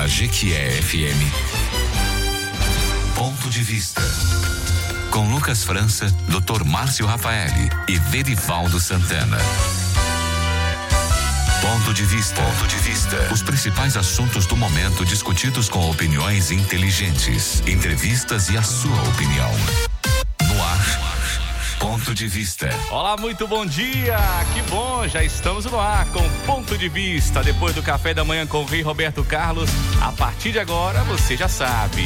na Jequié FM. Ponto de vista. Com Lucas França, Dr. Márcio Rafaeli e Verivaldo Santana. Ponto de vista. Ponto de vista. Os principais assuntos do momento discutidos com opiniões inteligentes, entrevistas e a sua opinião. Ponto de vista. Olá, muito bom dia. Que bom, já estamos no ar com Ponto de Vista. Depois do café da manhã com o Rei Roberto Carlos, a partir de agora você já sabe.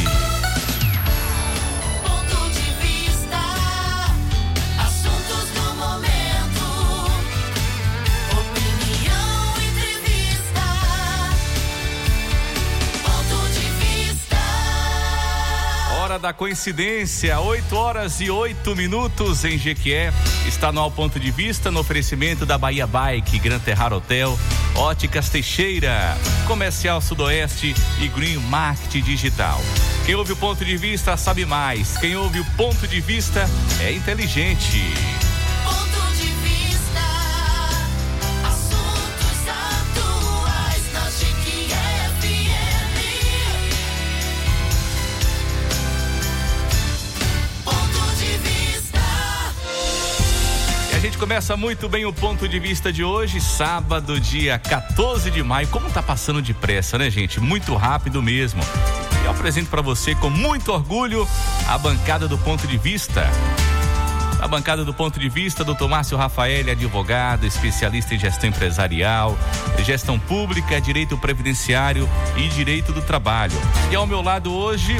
Da coincidência, 8 horas e 8 minutos em Jequié. Está no Ao Ponto de Vista, no oferecimento da Bahia Bike, Gran Terrar Hotel, Óticas Teixeira, Comercial Sudoeste e Green Market Digital. Quem ouve o ponto de vista sabe mais. Quem ouve o ponto de vista é inteligente. Começa muito bem o ponto de vista de hoje, sábado, dia 14 de maio. Como tá passando depressa, né, gente? Muito rápido mesmo. Eu apresento para você com muito orgulho a bancada do ponto de vista. A bancada do ponto de vista, doutor Márcio Rafael, advogado, especialista em gestão empresarial, gestão pública, direito previdenciário e direito do trabalho. E ao meu lado hoje,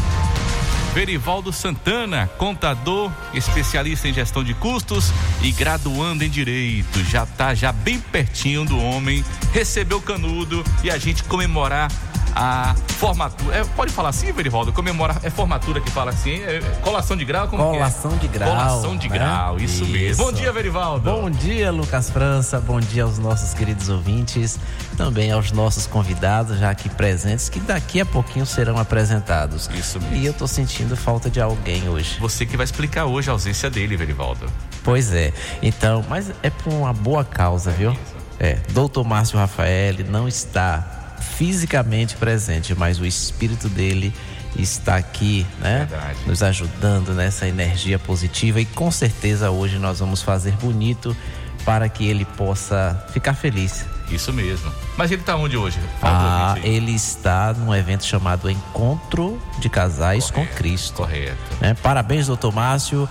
Verivaldo Santana, contador, especialista em gestão de custos e graduando em direito. Já tá já bem pertinho do homem, recebeu canudo e a gente comemorar a formatura. É, pode falar assim, Verivaldo? Comemorar é formatura que fala assim, é, colação de grau, como que é? Colação de grau. Colação de né? grau, isso, mesmo. Bom dia, Verivaldo. Bom dia, Lucas França. Bom dia aos nossos queridos ouvintes, também aos nossos convidados já aqui presentes, que daqui a pouquinho serão apresentados. Isso mesmo. E eu tô sentindo falta de alguém hoje. Você que vai explicar hoje a ausência dele, Verivaldo. Pois é. Então, mas é por uma boa causa, viu? É. Doutor Márcio Rafael não está fisicamente presente, mas o espírito dele está aqui, né? Verdade. Nos ajudando nessa energia positiva e com certeza hoje nós vamos fazer bonito para que ele possa ficar feliz. Isso mesmo. Mas ele tá onde hoje? Fala Ah, ele está num evento chamado Encontro de Casais com Cristo. Correto. né? Parabéns, doutor Márcio.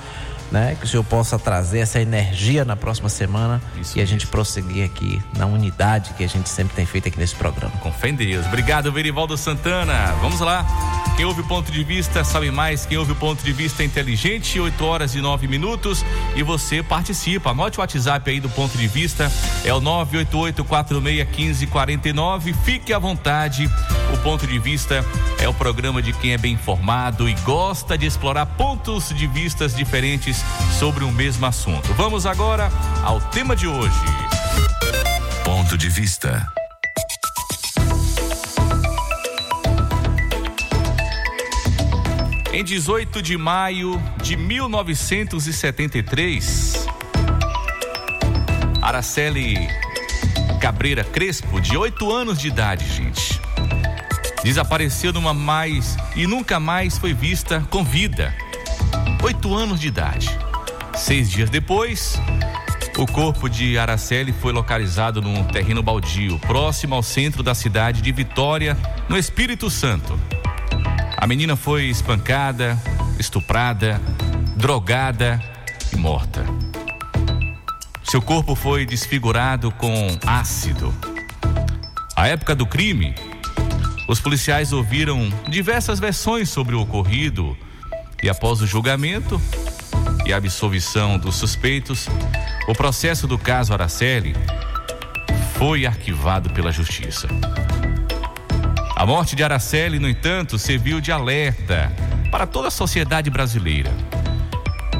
Né? Que o senhor possa trazer essa energia na próxima semana Isso e a gente prosseguir aqui na unidade que a gente sempre tem feito aqui nesse programa. Com fé em Deus. Obrigado, Verivaldo Santana. Vamos lá. Quem ouve o ponto de vista sabe mais. Quem ouve o ponto de vista é inteligente. 8 horas e 9 minutos. E você participa. Anote o WhatsApp aí do ponto de vista. É o 988-461549. Fique à vontade. O ponto de vista é o programa de quem é bem informado e gosta de explorar pontos de vistas diferentes sobre um mesmo assunto. Vamos agora ao tema de hoje. Ponto de vista. Em 18 de maio de 1973, Araceli Cabreira Crespo, de 8 anos de idade, gente, desapareceu numa mais e nunca mais foi vista com vida. 8 anos de idade. Seis dias depois, o corpo de Araceli foi localizado num terreno baldio, próximo ao centro da cidade de Vitória, no Espírito Santo. A menina foi espancada, estuprada, drogada e morta. Seu corpo foi desfigurado com ácido. À época do crime, os policiais ouviram diversas versões sobre o ocorrido e, após o julgamento e a absolvição dos suspeitos, o processo do caso Araceli foi arquivado pela justiça. A morte de Araceli, no entanto, serviu de alerta para toda a sociedade brasileira,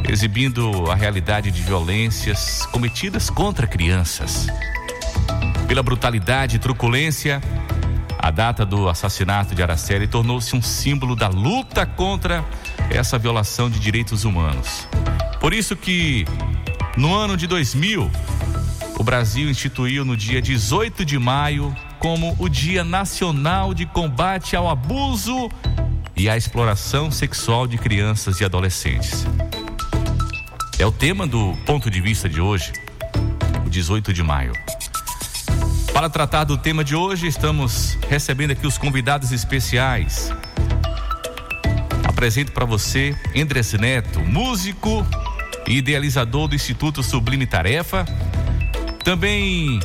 exibindo a realidade de violências cometidas contra crianças. Pela brutalidade e truculência, a data do assassinato de Araceli tornou-se um símbolo da luta contra essa violação de direitos humanos. Por isso que, no ano de 2000, o Brasil instituiu no dia 18 de maio como o Dia Nacional de Combate ao Abuso e à Exploração Sexual de Crianças e Adolescentes. É o tema do ponto de vista de hoje, o 18 de maio. Para tratar do tema de hoje, estamos recebendo aqui os convidados especiais. Apresento para você Endres Neto, músico e idealizador do Instituto Sublime Tarefa. Também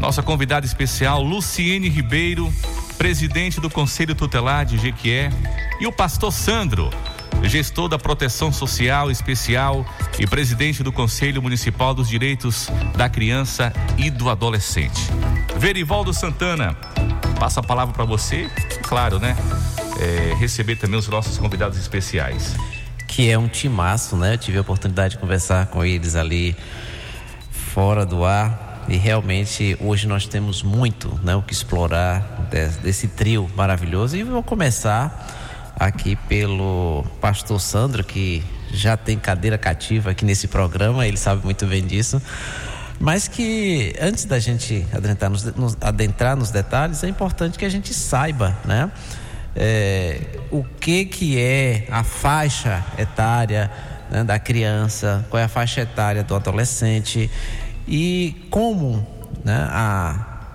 nossa convidada especial, Luciene Ribeiro, presidente do Conselho Tutelar de Jequié. E o pastor Sandro, gestor da Proteção Social Especial e presidente do Conselho Municipal dos Direitos da Criança e do Adolescente. Verivaldo Santana, passa a palavra para você, claro, né? É, receber também os nossos convidados especiais. Que é um timaço, né? Eu tive a oportunidade de conversar com eles ali fora do ar. E realmente hoje nós temos muito né, o que explorar desse, trio maravilhoso. E vou começar aqui pelo pastor Sandro, que já tem cadeira cativa aqui nesse programa, ele sabe muito bem disso. Mas que antes da gente adentrar nos, nos, adentrar nos detalhes, é importante que a gente saiba, né? É, o que que é a faixa etária né, da criança, qual é a faixa etária do adolescente e como né, a,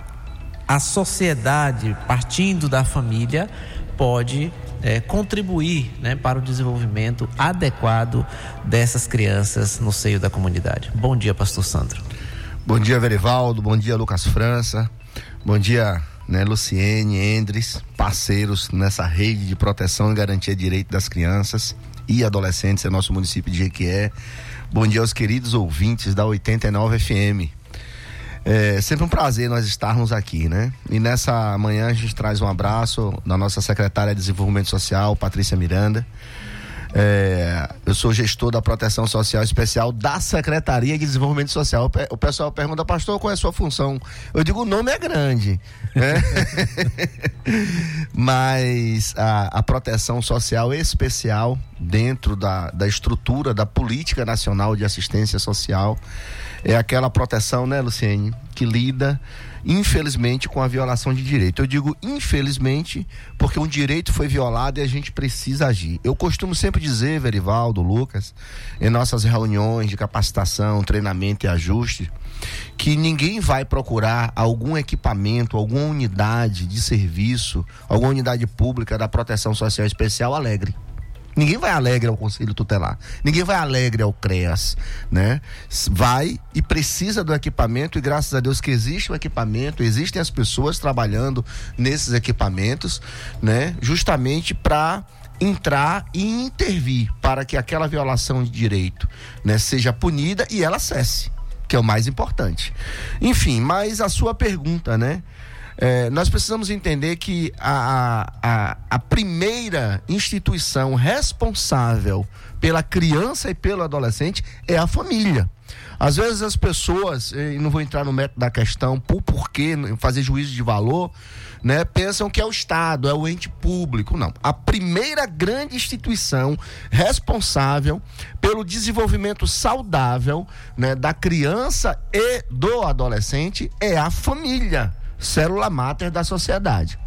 a sociedade, partindo da família, pode é, contribuir né, para o desenvolvimento adequado dessas crianças no seio da comunidade. Bom dia, Pastor Sandro. Bom dia, Verivaldo. Bom dia, Lucas França. Bom dia, né, Luciene, Endres, parceiros nessa rede de proteção e garantia de direito das crianças e adolescentes em nosso município de Jequié. Bom dia aos queridos ouvintes da 89 FM. É sempre um prazer nós estarmos aqui, né? E nessa manhã a gente traz um abraço da nossa secretária de Desenvolvimento Social, Patrícia Miranda. É, eu sou gestor da Proteção Social Especial da Secretaria de Desenvolvimento Social. O pe- O pessoal pergunta, pastor, qual é a sua função? Eu digo, o nome é grande. né? Mas a, a proteção social especial dentro da, da estrutura da política nacional de assistência social é aquela proteção, né, Luciene, que lida, infelizmente, com a violação de direito. Eu digo infelizmente porque um direito foi violado e a gente precisa agir. Eu costumo sempre dizer, Verivaldo, Lucas, em nossas reuniões de capacitação, treinamento e ajuste, que ninguém vai procurar algum equipamento, alguma unidade de serviço, alguma unidade pública da proteção social especial alegre. Ninguém vai alegre ao Conselho Tutelar. Ninguém vai alegre ao CREAS, né? Vai e precisa do equipamento e graças a Deus que existe o equipamento, existem as pessoas trabalhando nesses equipamentos, né? Justamente para entrar e intervir para que aquela violação de direito, né, seja punida e ela cesse, que é o mais importante. Enfim, mas a sua pergunta, né? É, nós precisamos entender que a, a, a primeira instituição responsável pela criança e pelo adolescente é a família. Às vezes as pessoas, e não vou entrar no método da questão, por porquê fazer juízo de valor, né, pensam que é o Estado, é o ente público. Não. A primeira grande instituição responsável pelo desenvolvimento saudável né, da criança e do adolescente é a família célula máter da sociedade.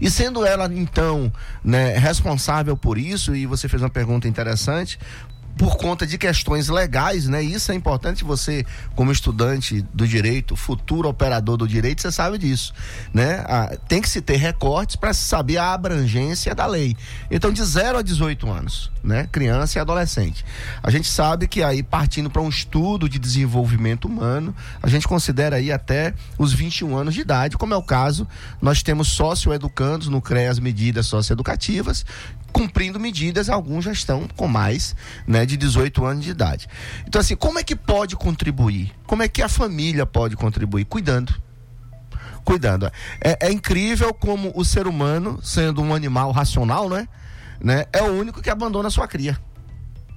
E sendo ela, então, né, responsável por isso, e você fez uma pergunta interessante, por conta de questões legais, né? Isso é importante você, como estudante do direito, futuro operador do direito, você sabe disso, né? Ah, tem que se ter recortes para se saber a abrangência da lei. Então, de 0 a 18 anos, né? Criança e adolescente. A gente sabe que aí, partindo para um estudo de desenvolvimento humano, a gente considera aí até os 21 anos de idade, como é o caso, nós temos socioeducandos no CREAS medidas socioeducativas, cumprindo medidas, alguns já estão com mais, né, de 18 anos de idade. Então assim, como é que pode contribuir? Como é que a família pode contribuir? Cuidando. Cuidando. É, é incrível como o ser humano, sendo um animal racional, né, né, é o único que abandona a sua cria.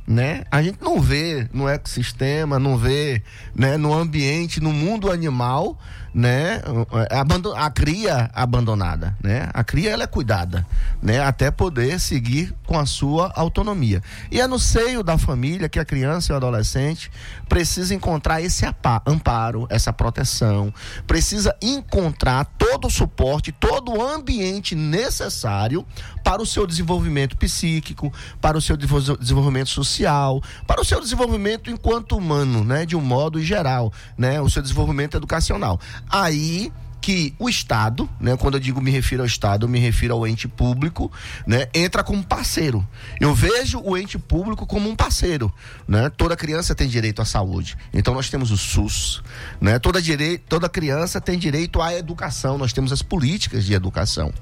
Né? A gente não vê no ecossistema, não vê né, no ambiente, no mundo animal, né, abando- a cria abandonada, né? A cria ela é cuidada, né, até poder seguir com a sua autonomia. E é no seio da família que a criança e o adolescente precisa encontrar esse amparo, essa proteção, precisa encontrar todo o suporte, todo o ambiente necessário para o seu desenvolvimento psíquico, para o seu desenvolvimento social, para o seu desenvolvimento enquanto humano, né, de um modo geral, né, o seu desenvolvimento educacional. Aí que o Estado, né, quando eu digo me refiro ao Estado, eu me refiro ao ente público, né, entra como parceiro. Eu vejo o ente público como um parceiro, né? Toda criança tem direito à saúde. Então nós temos o SUS, né? Toda direi toda criança tem direito à educação. Nós temos as políticas de educação,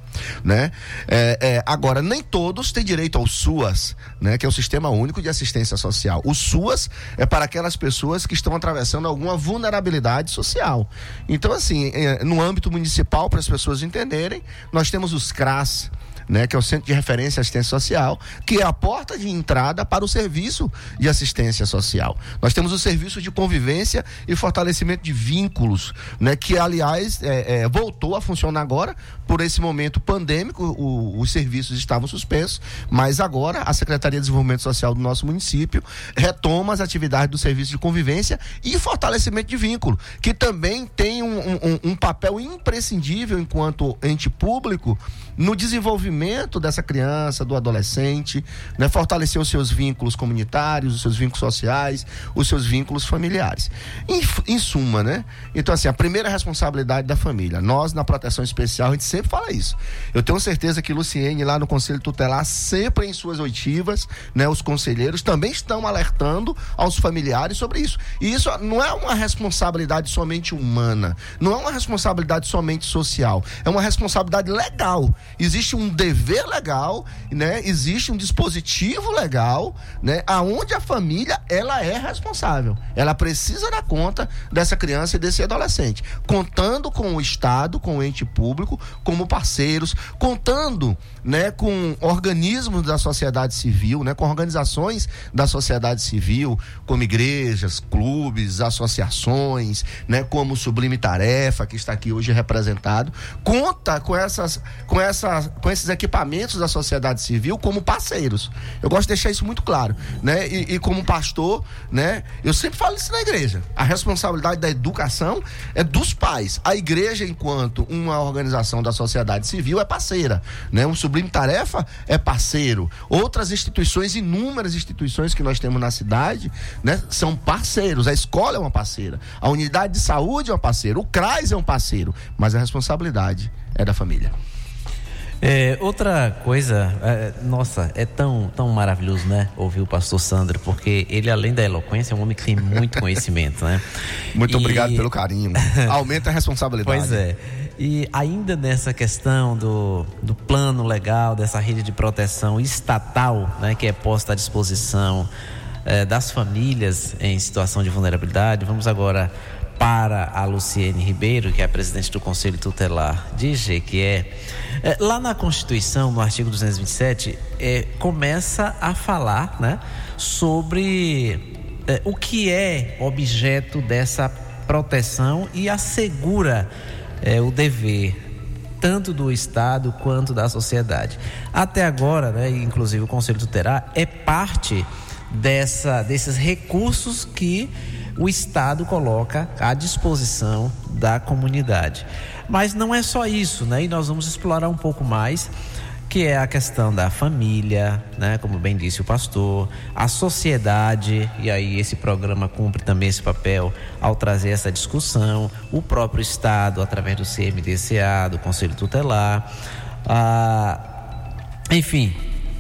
né? É, é, agora nem todos têm direito ao SUAS, né? Que é o Sistema Único de Assistência Social. O SUAS é para aquelas pessoas que estão atravessando alguma vulnerabilidade social. Então assim, é, no âmbito municipal, para as pessoas entenderem, nós temos os CRAS, né, que é o Centro de Referência e Assistência Social, que é a porta de entrada para o serviço de assistência social. Nós temos o serviço de convivência e fortalecimento de vínculos, né, que aliás é, é, voltou a funcionar agora por esse momento pandêmico. o- os serviços estavam suspensos, mas agora a Secretaria de Desenvolvimento Social do nosso município retoma as atividades do serviço de convivência e fortalecimento de vínculo, que também tem um, um- um papel imprescindível enquanto ente público no desenvolvimento dessa criança, do adolescente, né? fortalecer os seus vínculos comunitários, os seus vínculos sociais, os seus vínculos familiares. Em, em suma, né? Então, assim, a primeira responsabilidade da família. Nós, na proteção especial, a gente sempre fala isso. Eu tenho certeza que Luciene, lá no Conselho Tutelar, sempre em suas oitivas, né? Os conselheiros também estão alertando aos familiares sobre isso. E isso não é uma responsabilidade somente humana, não é uma responsabilidade somente social, é uma responsabilidade legal. Existe um dever legal, né? Existe um dispositivo legal, né? Aonde a família ela é responsável. Ela precisa dar conta dessa criança e desse adolescente, contando com o Estado, com o ente público, como parceiros, contando, né, com organismos da sociedade civil, né, com organizações da sociedade civil, como igrejas, clubes, associações, né, como Sublime Tarefa, que está aqui hoje representado, conta com essas com essas com esses equipamentos da sociedade civil como parceiros. Eu gosto de deixar isso muito claro, né? E, e como pastor, né, eu sempre falo isso na igreja. A responsabilidade da educação é dos pais. A igreja enquanto uma organização da sociedade civil é parceira, né? Um Sublime Tarefa é parceiro. Outras instituições, inúmeras instituições que nós temos na cidade, né, são parceiros. A escola é uma parceira, a unidade de saúde é uma parceira, o CRAS é um parceiro, mas a responsabilidade é da família. É, outra coisa, é, nossa, é tão, tão maravilhoso, né? Ouvir o pastor Sandro, porque ele, além da eloquência, é um homem que tem muito conhecimento, né? Muito E- obrigado pelo carinho. Aumenta a responsabilidade. Pois é. E ainda nessa questão do, do plano legal, dessa rede de proteção estatal, né, que é posta à disposição eh, das famílias em situação de vulnerabilidade, vamos agora para a Luciene Ribeiro, que é a presidente do Conselho Tutelar de Jequié. Eh, lá na Constituição, no artigo 227, eh, começa a falar né, sobre eh, o que é objeto dessa proteção e assegura eh, o dever tanto do Estado quanto da sociedade. Até agora, né, inclusive o Conselho Tutelar é parte dessa, desses recursos que o Estado coloca à disposição da comunidade. Mas não é só isso, né? E nós vamos explorar um pouco mais que é a questão da família, né, como bem disse o pastor, a sociedade, e aí esse programa cumpre também esse papel ao trazer essa discussão, o próprio Estado, através do CMDCA, do Conselho Tutelar, ah, enfim,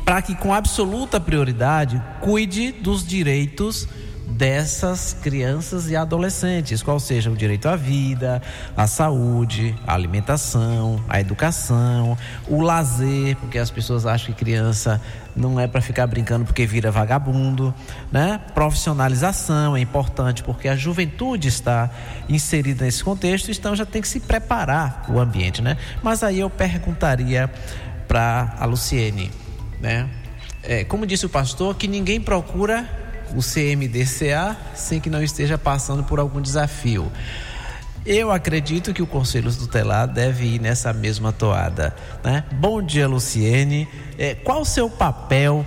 para que com absoluta prioridade cuide dos direitos dessas crianças e adolescentes, qual seja o direito à vida, à saúde, à alimentação, à educação, o lazer, porque as pessoas acham que criança não é para ficar brincando porque vira vagabundo, né? Profissionalização é importante porque a juventude está inserida nesse contexto, então já tem que se preparar o ambiente, né? Mas aí eu perguntaria para a Luciene, né? É, como disse o pastor, que ninguém procura o CMDCA sem que não esteja passando por algum desafio. Eu acredito que o Conselho Tutelar deve ir nessa mesma toada. Né? Bom dia, Luciene. É, qual o seu papel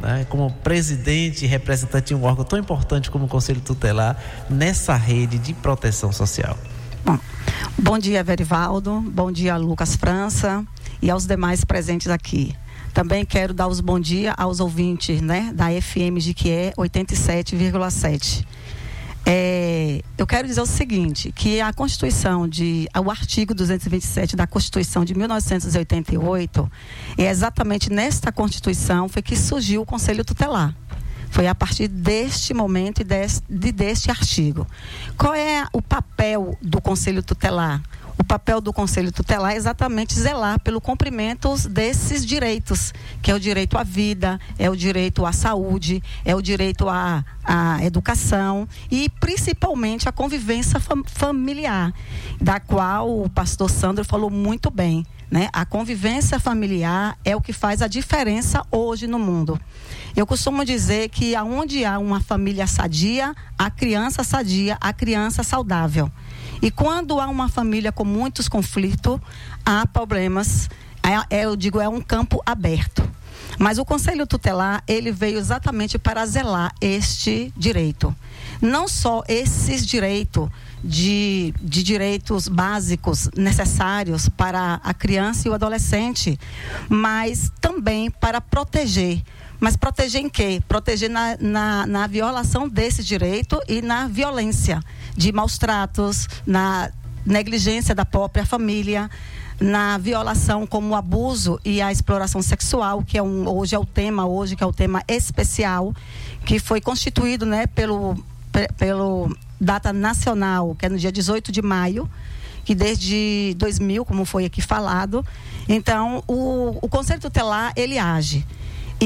né, como presidente e representante de um órgão tão importante como o Conselho Tutelar nessa rede de proteção social? Bom, Bom dia, Verivaldo. Bom dia, Lucas França e aos demais presentes aqui. Também quero dar os bom dia aos ouvintes né, da FM de que é 87,7. É, eu quero dizer o seguinte, que a Constituição de, o artigo 227 da Constituição de 1988, é exatamente nesta Constituição foi que surgiu o Conselho Tutelar. Foi a partir deste momento e deste, de, deste artigo. Qual é o papel do Conselho Tutelar? O papel do Conselho Tutelar é exatamente zelar pelo cumprimento desses direitos, que é o direito à vida, é o direito à saúde, é o direito à, à educação e principalmente a convivência fam familiar, da qual o pastor Sandro falou muito bem. Né? A convivência familiar é o que faz a diferença hoje no mundo. Eu costumo dizer que aonde há uma família sadia, a criança sadia, a criança saudável. E quando há uma família com muitos conflitos, há problemas. É, é, eu digo, é um campo aberto. Mas o Conselho Tutelar, ele veio exatamente para zelar este direito. Não só esses direitos de, de direitos básicos necessários para a criança e o adolescente, mas também para proteger. Mas proteger em quê? Proteger na, na, na violação desse direito e na violência de maus tratos, na negligência da própria família, na violação como o abuso e a exploração sexual, que é um, hoje é o tema hoje que é o tema especial, que foi constituído, né, pelo pelo data nacional, que é no dia 18 de maio, que desde 2000, como foi aqui falado, então o, o Conselho Tutelar ele age.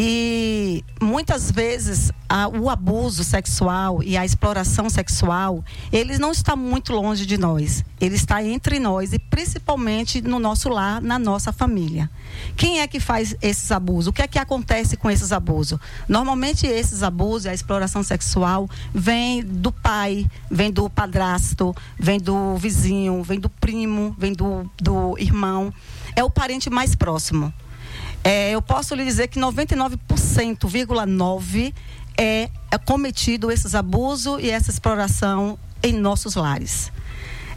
E muitas vezes a, o abuso sexual e a exploração sexual, ele não está muito longe de nós. Ele está entre nós e principalmente no nosso lar, na nossa família. Quem é que faz esses abusos? O que é que acontece com esses abusos? Normalmente esses abusos, a exploração sexual, vem do pai, vem do padrasto, vem do vizinho, vem do primo, vem do, do irmão. É o parente mais próximo. É, eu posso lhe dizer que 99,9% é, é cometido esses abusos e essa exploração em nossos lares.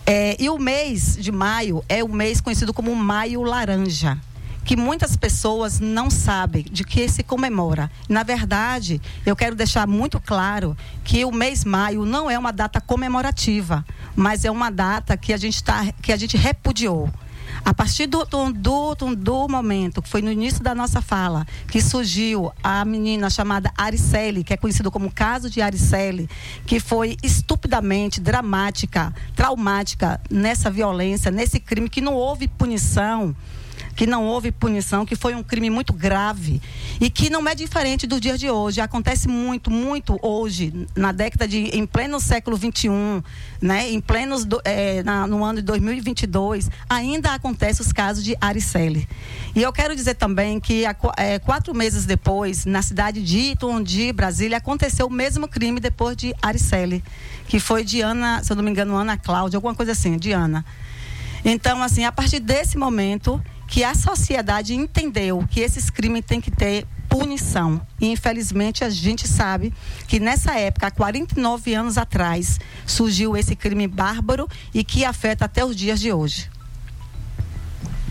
É, e o mês de maio é o mês conhecido como Maio Laranja, que muitas pessoas não sabem de que se comemora. Na verdade, eu quero deixar muito claro que o mês maio não é uma data comemorativa, mas é uma data que a gente, tá, que a gente repudiou. A partir do, do, do, do, momento, que foi no início da nossa fala, que surgiu a menina chamada Aricele, que é conhecida como caso de Aricele, que foi estupidamente dramática, traumática nessa violência, nesse crime, que não houve punição que não houve punição, que foi um crime muito grave e que não é diferente dos dias de hoje. Acontece muito, muito hoje, na década de, em pleno século XXI, né, em plenos do, é, na, no ano de 2022, ainda acontecem os casos de Aricele. E eu quero dizer também que é, quatro meses depois, na cidade de Itundi, Brasília, aconteceu o mesmo crime depois de Aricele, que foi de Ana, se eu não me engano, Ana Cláudia, alguma coisa assim, de Ana. Então, assim, a partir desse momento, que a sociedade entendeu que esses crimes têm que ter punição. E infelizmente a gente sabe que nessa época, há 49 anos atrás, surgiu esse crime bárbaro e que afeta até os dias de hoje.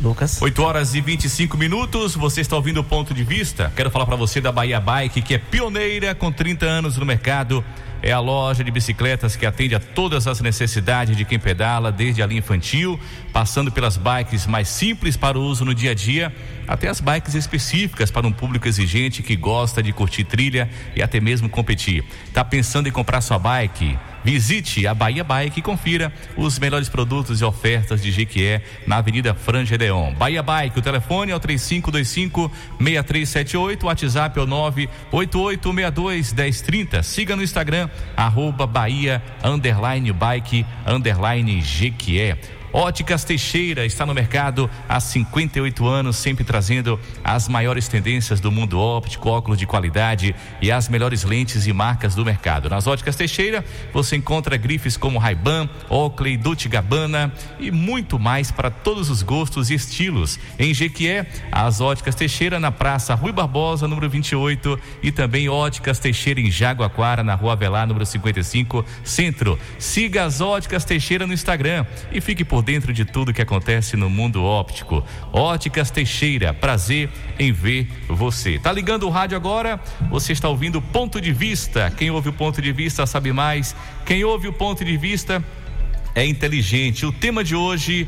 Lucas. 8 horas e 25 minutos. Você está ouvindo o ponto de vista? Quero falar para você da Bahia Bike, que é pioneira com 30 anos no mercado. É a loja de bicicletas que atende a todas as necessidades de quem pedala, desde a linha infantil, passando pelas bikes mais simples para o uso no dia a dia, até as bikes específicas para um público exigente que gosta de curtir trilha e até mesmo competir. Tá pensando em comprar sua bike? Visite a Bahia Bike e confira os melhores produtos e ofertas de Jequié na Avenida Franja Deon. Bahia Bike, o telefone é o 3525-6378, o WhatsApp é o 988621030. Siga no Instagram, arroba Bahia, underline bike, underline Jequié. Óticas Teixeira está no mercado há 58 anos, sempre trazendo as maiores tendências do mundo óptico, óculos de qualidade e as melhores lentes e marcas do mercado. Nas Óticas Teixeira, você encontra grifes como Ray-Ban, Oakley, Dolce Gabbana e muito mais para todos os gostos e estilos. Em Jequié, as Óticas Teixeira na Praça Rui Barbosa, número 28, e também Óticas Teixeira em Jaguaquara, na Rua Avelar, número 55, Centro. Siga as Óticas Teixeira no Instagram e fique por por dentro de tudo que acontece no mundo óptico. Óticas Teixeira, prazer em ver você. Tá ligando o rádio agora? Você está ouvindo o Ponto de Vista. Quem ouve o Ponto de Vista sabe mais. Quem ouve o Ponto de Vista é inteligente. O tema de hoje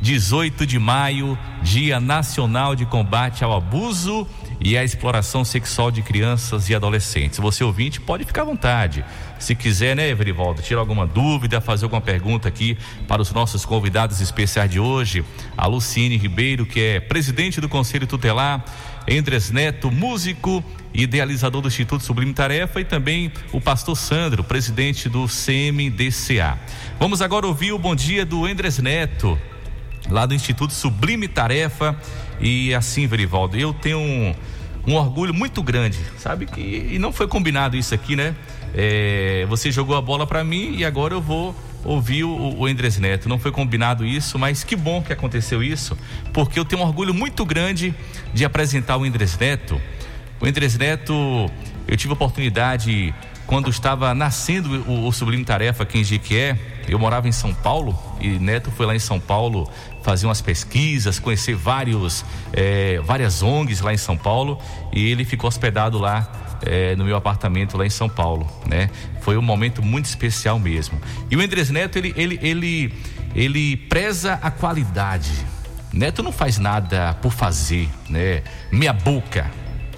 18 de maio, Dia Nacional de Combate ao Abuso e à Exploração Sexual de Crianças e Adolescentes. Você ouvinte pode ficar à vontade. Se quiser, né, Everivaldo, tirar alguma dúvida, fazer alguma pergunta aqui para os nossos convidados especiais de hoje, a Lucine Ribeiro, que é presidente do Conselho Tutelar, Endres Neto, músico e idealizador do Instituto Sublime Tarefa, e também o pastor Sandro, presidente do CMDCA. Vamos agora ouvir o bom dia do Endres Neto, lá do Instituto Sublime Tarefa. E assim, Verivaldo, eu tenho um, um orgulho muito grande, sabe? Que, e não foi combinado isso aqui, né? É, você jogou a bola para mim e agora eu vou ouvir o, o Endres Neto. Não foi combinado isso, mas que bom que aconteceu isso, porque eu tenho um orgulho muito grande de apresentar o Endres Neto. O Endres Neto, eu tive a oportunidade quando estava nascendo o, o Sublime Tarefa aqui em Jequié, eu morava em São Paulo e Neto foi lá em São Paulo fazer umas pesquisas, conhecer vários, eh, várias ONGs lá em São Paulo e ele ficou hospedado lá eh, no meu apartamento lá em São Paulo, né? Foi um momento muito especial mesmo. E o Andrés Neto ele ele ele ele preza a qualidade. Neto não faz nada por fazer, né? Meia boca,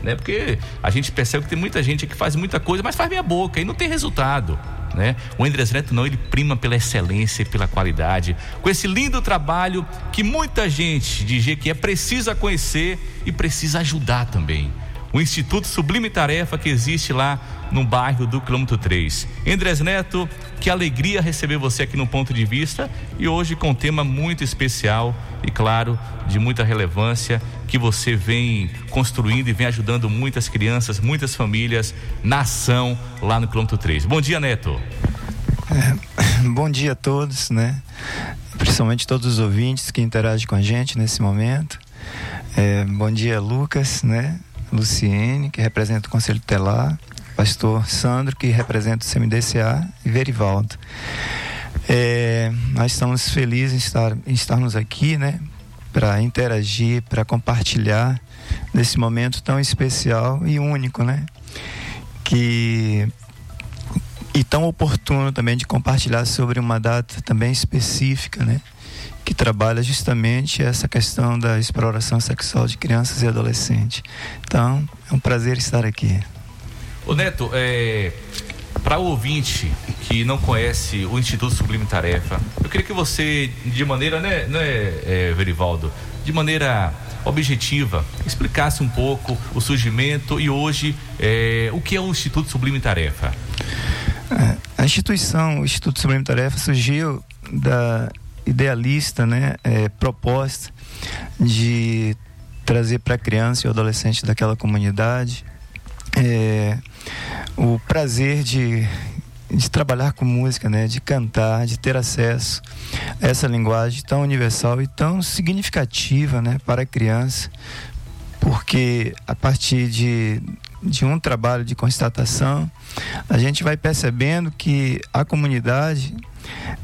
né? Porque a gente percebe que tem muita gente que faz muita coisa, mas faz meia boca e não tem resultado. Né? O Andrés Neto não, ele prima pela excelência e pela qualidade, com esse lindo trabalho que muita gente de Jequié precisa conhecer e precisa ajudar também. O Instituto Sublime Tarefa que existe lá no bairro do quilômetro 3. Andrés Neto, que alegria receber você aqui no Ponto de Vista e hoje com um tema muito especial e, claro, de muita relevância que você vem construindo e vem ajudando muitas crianças, muitas famílias na ação lá no quilômetro 3. Bom dia, Neto. É, bom dia a todos, né? Principalmente todos os ouvintes que interagem com a gente nesse momento. É, bom dia, Lucas, né? Luciene, que representa o Conselho Telar, pastor Sandro, que representa o CMDCA, e Verivaldo. É, nós estamos felizes em, estar, em estarmos aqui, né? Para interagir, para compartilhar nesse momento tão especial e único, né? Que e tão oportuno também de compartilhar sobre uma data também específica, né? Que trabalha justamente essa questão da exploração sexual de crianças e adolescentes. Então, é um prazer estar aqui. Ô Neto, é, para o ouvinte que não conhece o Instituto Sublime Tarefa, eu queria que você, de maneira, né, né é, Verivaldo, de maneira objetiva, explicasse um pouco o surgimento e hoje é, o que é o Instituto Sublime Tarefa. É, a instituição, o Instituto Sublime Tarefa, surgiu da idealista né, é, proposta de trazer para a criança e o adolescente daquela comunidade é, o prazer de, de trabalhar com música, né, de cantar, de ter acesso a essa linguagem tão universal e tão significativa né, para a criança, porque a partir de, de um trabalho de constatação, a gente vai percebendo que a comunidade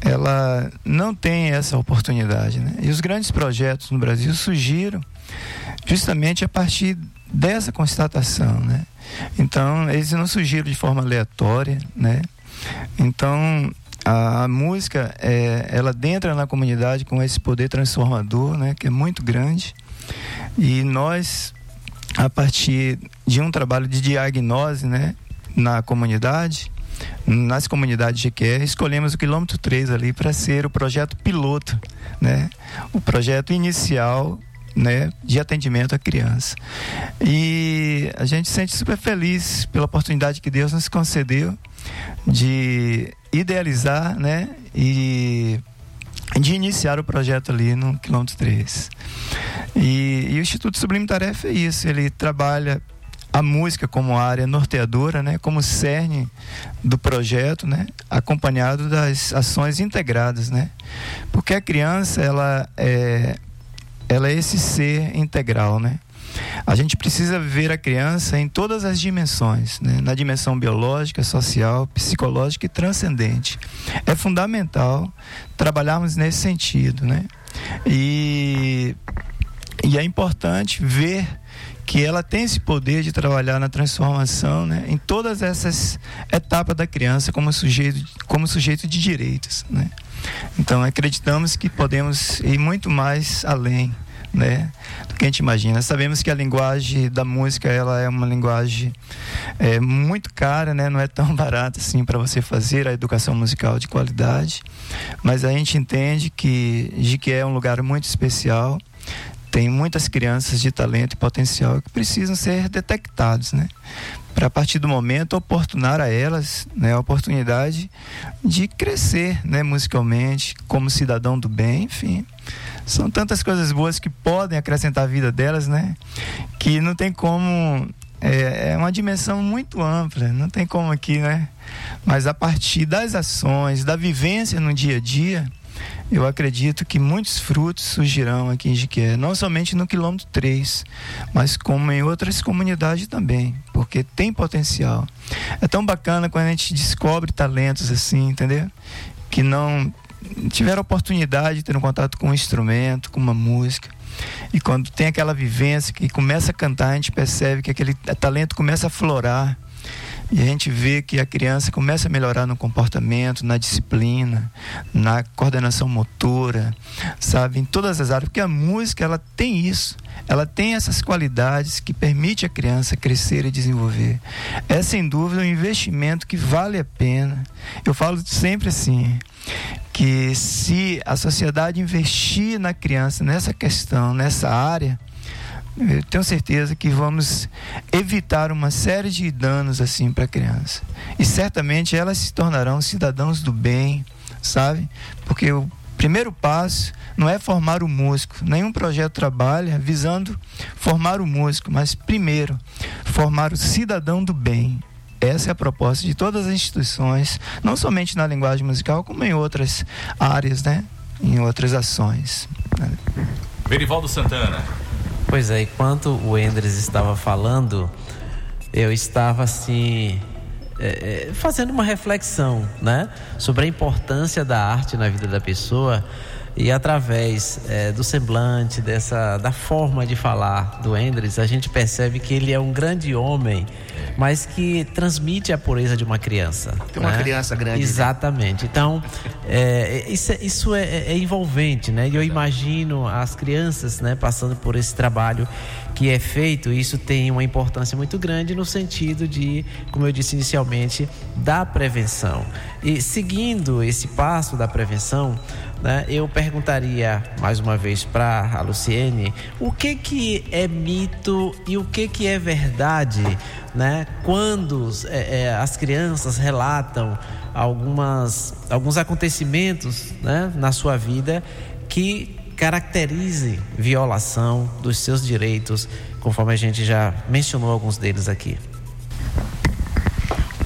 ela não tem essa oportunidade. Né? E os grandes projetos no Brasil surgiram justamente a partir dessa constatação. Né? Então, eles não surgiram de forma aleatória. Né? Então, a, a música, é, ela entra na comunidade com esse poder transformador, né? que é muito grande. E nós, a partir de um trabalho de diagnose né? Na comunidade, nas comunidades de GQR, escolhemos o quilômetro 3 ali para ser o projeto piloto, né? O projeto inicial né, de atendimento à criança. E a gente se sente super feliz pela oportunidade que Deus nos concedeu de idealizar, né, e de iniciar o projeto ali no quilômetro 3. E, e o Instituto Sublime Tarefa é isso, ele trabalha a música como área norteadora, né, como cerne do projeto, né, acompanhado das ações integradas, né, porque a criança ela é ela é esse ser integral, né, A gente precisa ver a criança em todas as dimensões, né? na dimensão biológica, social, psicológica e transcendente. É fundamental trabalharmos nesse sentido, né? E, e é importante ver que ela tem esse poder de trabalhar na transformação né, em todas essas etapas da criança como sujeito, como sujeito de direitos. Né? Então acreditamos que podemos ir muito mais além né, do que a gente imagina. Sabemos que a linguagem da música ela é uma linguagem é, muito cara, né, não é tão barata assim para você fazer a educação musical de qualidade, mas a gente entende que Jiquié é um lugar muito especial tem muitas crianças de talento e potencial que precisam ser detectados, né? Para a partir do momento oportunar a elas, né, a oportunidade de crescer, né, musicalmente, como cidadão do bem, enfim. São tantas coisas boas que podem acrescentar a vida delas, né? Que não tem como é, é uma dimensão muito ampla, não tem como aqui, né? Mas a partir das ações, da vivência no dia a dia, eu acredito que muitos frutos surgirão aqui em Jiquié, não somente no quilômetro 3, mas como em outras comunidades também, porque tem potencial. É tão bacana quando a gente descobre talentos assim, entendeu? Que não tiveram oportunidade de ter um contato com um instrumento, com uma música. E quando tem aquela vivência que começa a cantar, a gente percebe que aquele talento começa a florar e a gente vê que a criança começa a melhorar no comportamento, na disciplina, na coordenação motora, sabe, em todas as áreas, porque a música ela tem isso, ela tem essas qualidades que permite a criança crescer e desenvolver. É sem dúvida um investimento que vale a pena. Eu falo sempre assim, que se a sociedade investir na criança nessa questão, nessa área, eu tenho certeza que vamos evitar uma série de danos assim para a criança. E certamente elas se tornarão cidadãos do bem, sabe? Porque o primeiro passo não é formar o músico. Nenhum projeto trabalha visando formar o músico, mas primeiro formar o cidadão do bem. Essa é a proposta de todas as instituições, não somente na linguagem musical, como em outras áreas, né? Em outras ações. Verivaldo Santana. Pois é, enquanto o Endres estava falando, eu estava assim. é, é, fazendo uma reflexão, né? Sobre a importância da arte na vida da pessoa e através é, do semblante, dessa, da forma de falar do Endres, a gente percebe que ele é um grande homem, mas que transmite a pureza de uma criança. Tem uma né? criança grande, né? Exatamente. Então, é, isso, é, isso é, é envolvente, né? E eu imagino as crianças, né, passando por esse trabalho que é feito, isso tem uma importância muito grande no sentido de, como eu disse inicialmente, da prevenção. E seguindo esse passo da prevenção, né, eu perguntaria mais uma vez para a Luciene o que que é mito e o que que é verdade, né? Quando é, é, as crianças relatam algumas alguns acontecimentos, né, na sua vida que caracterize violação dos seus direitos, conforme a gente já mencionou alguns deles aqui.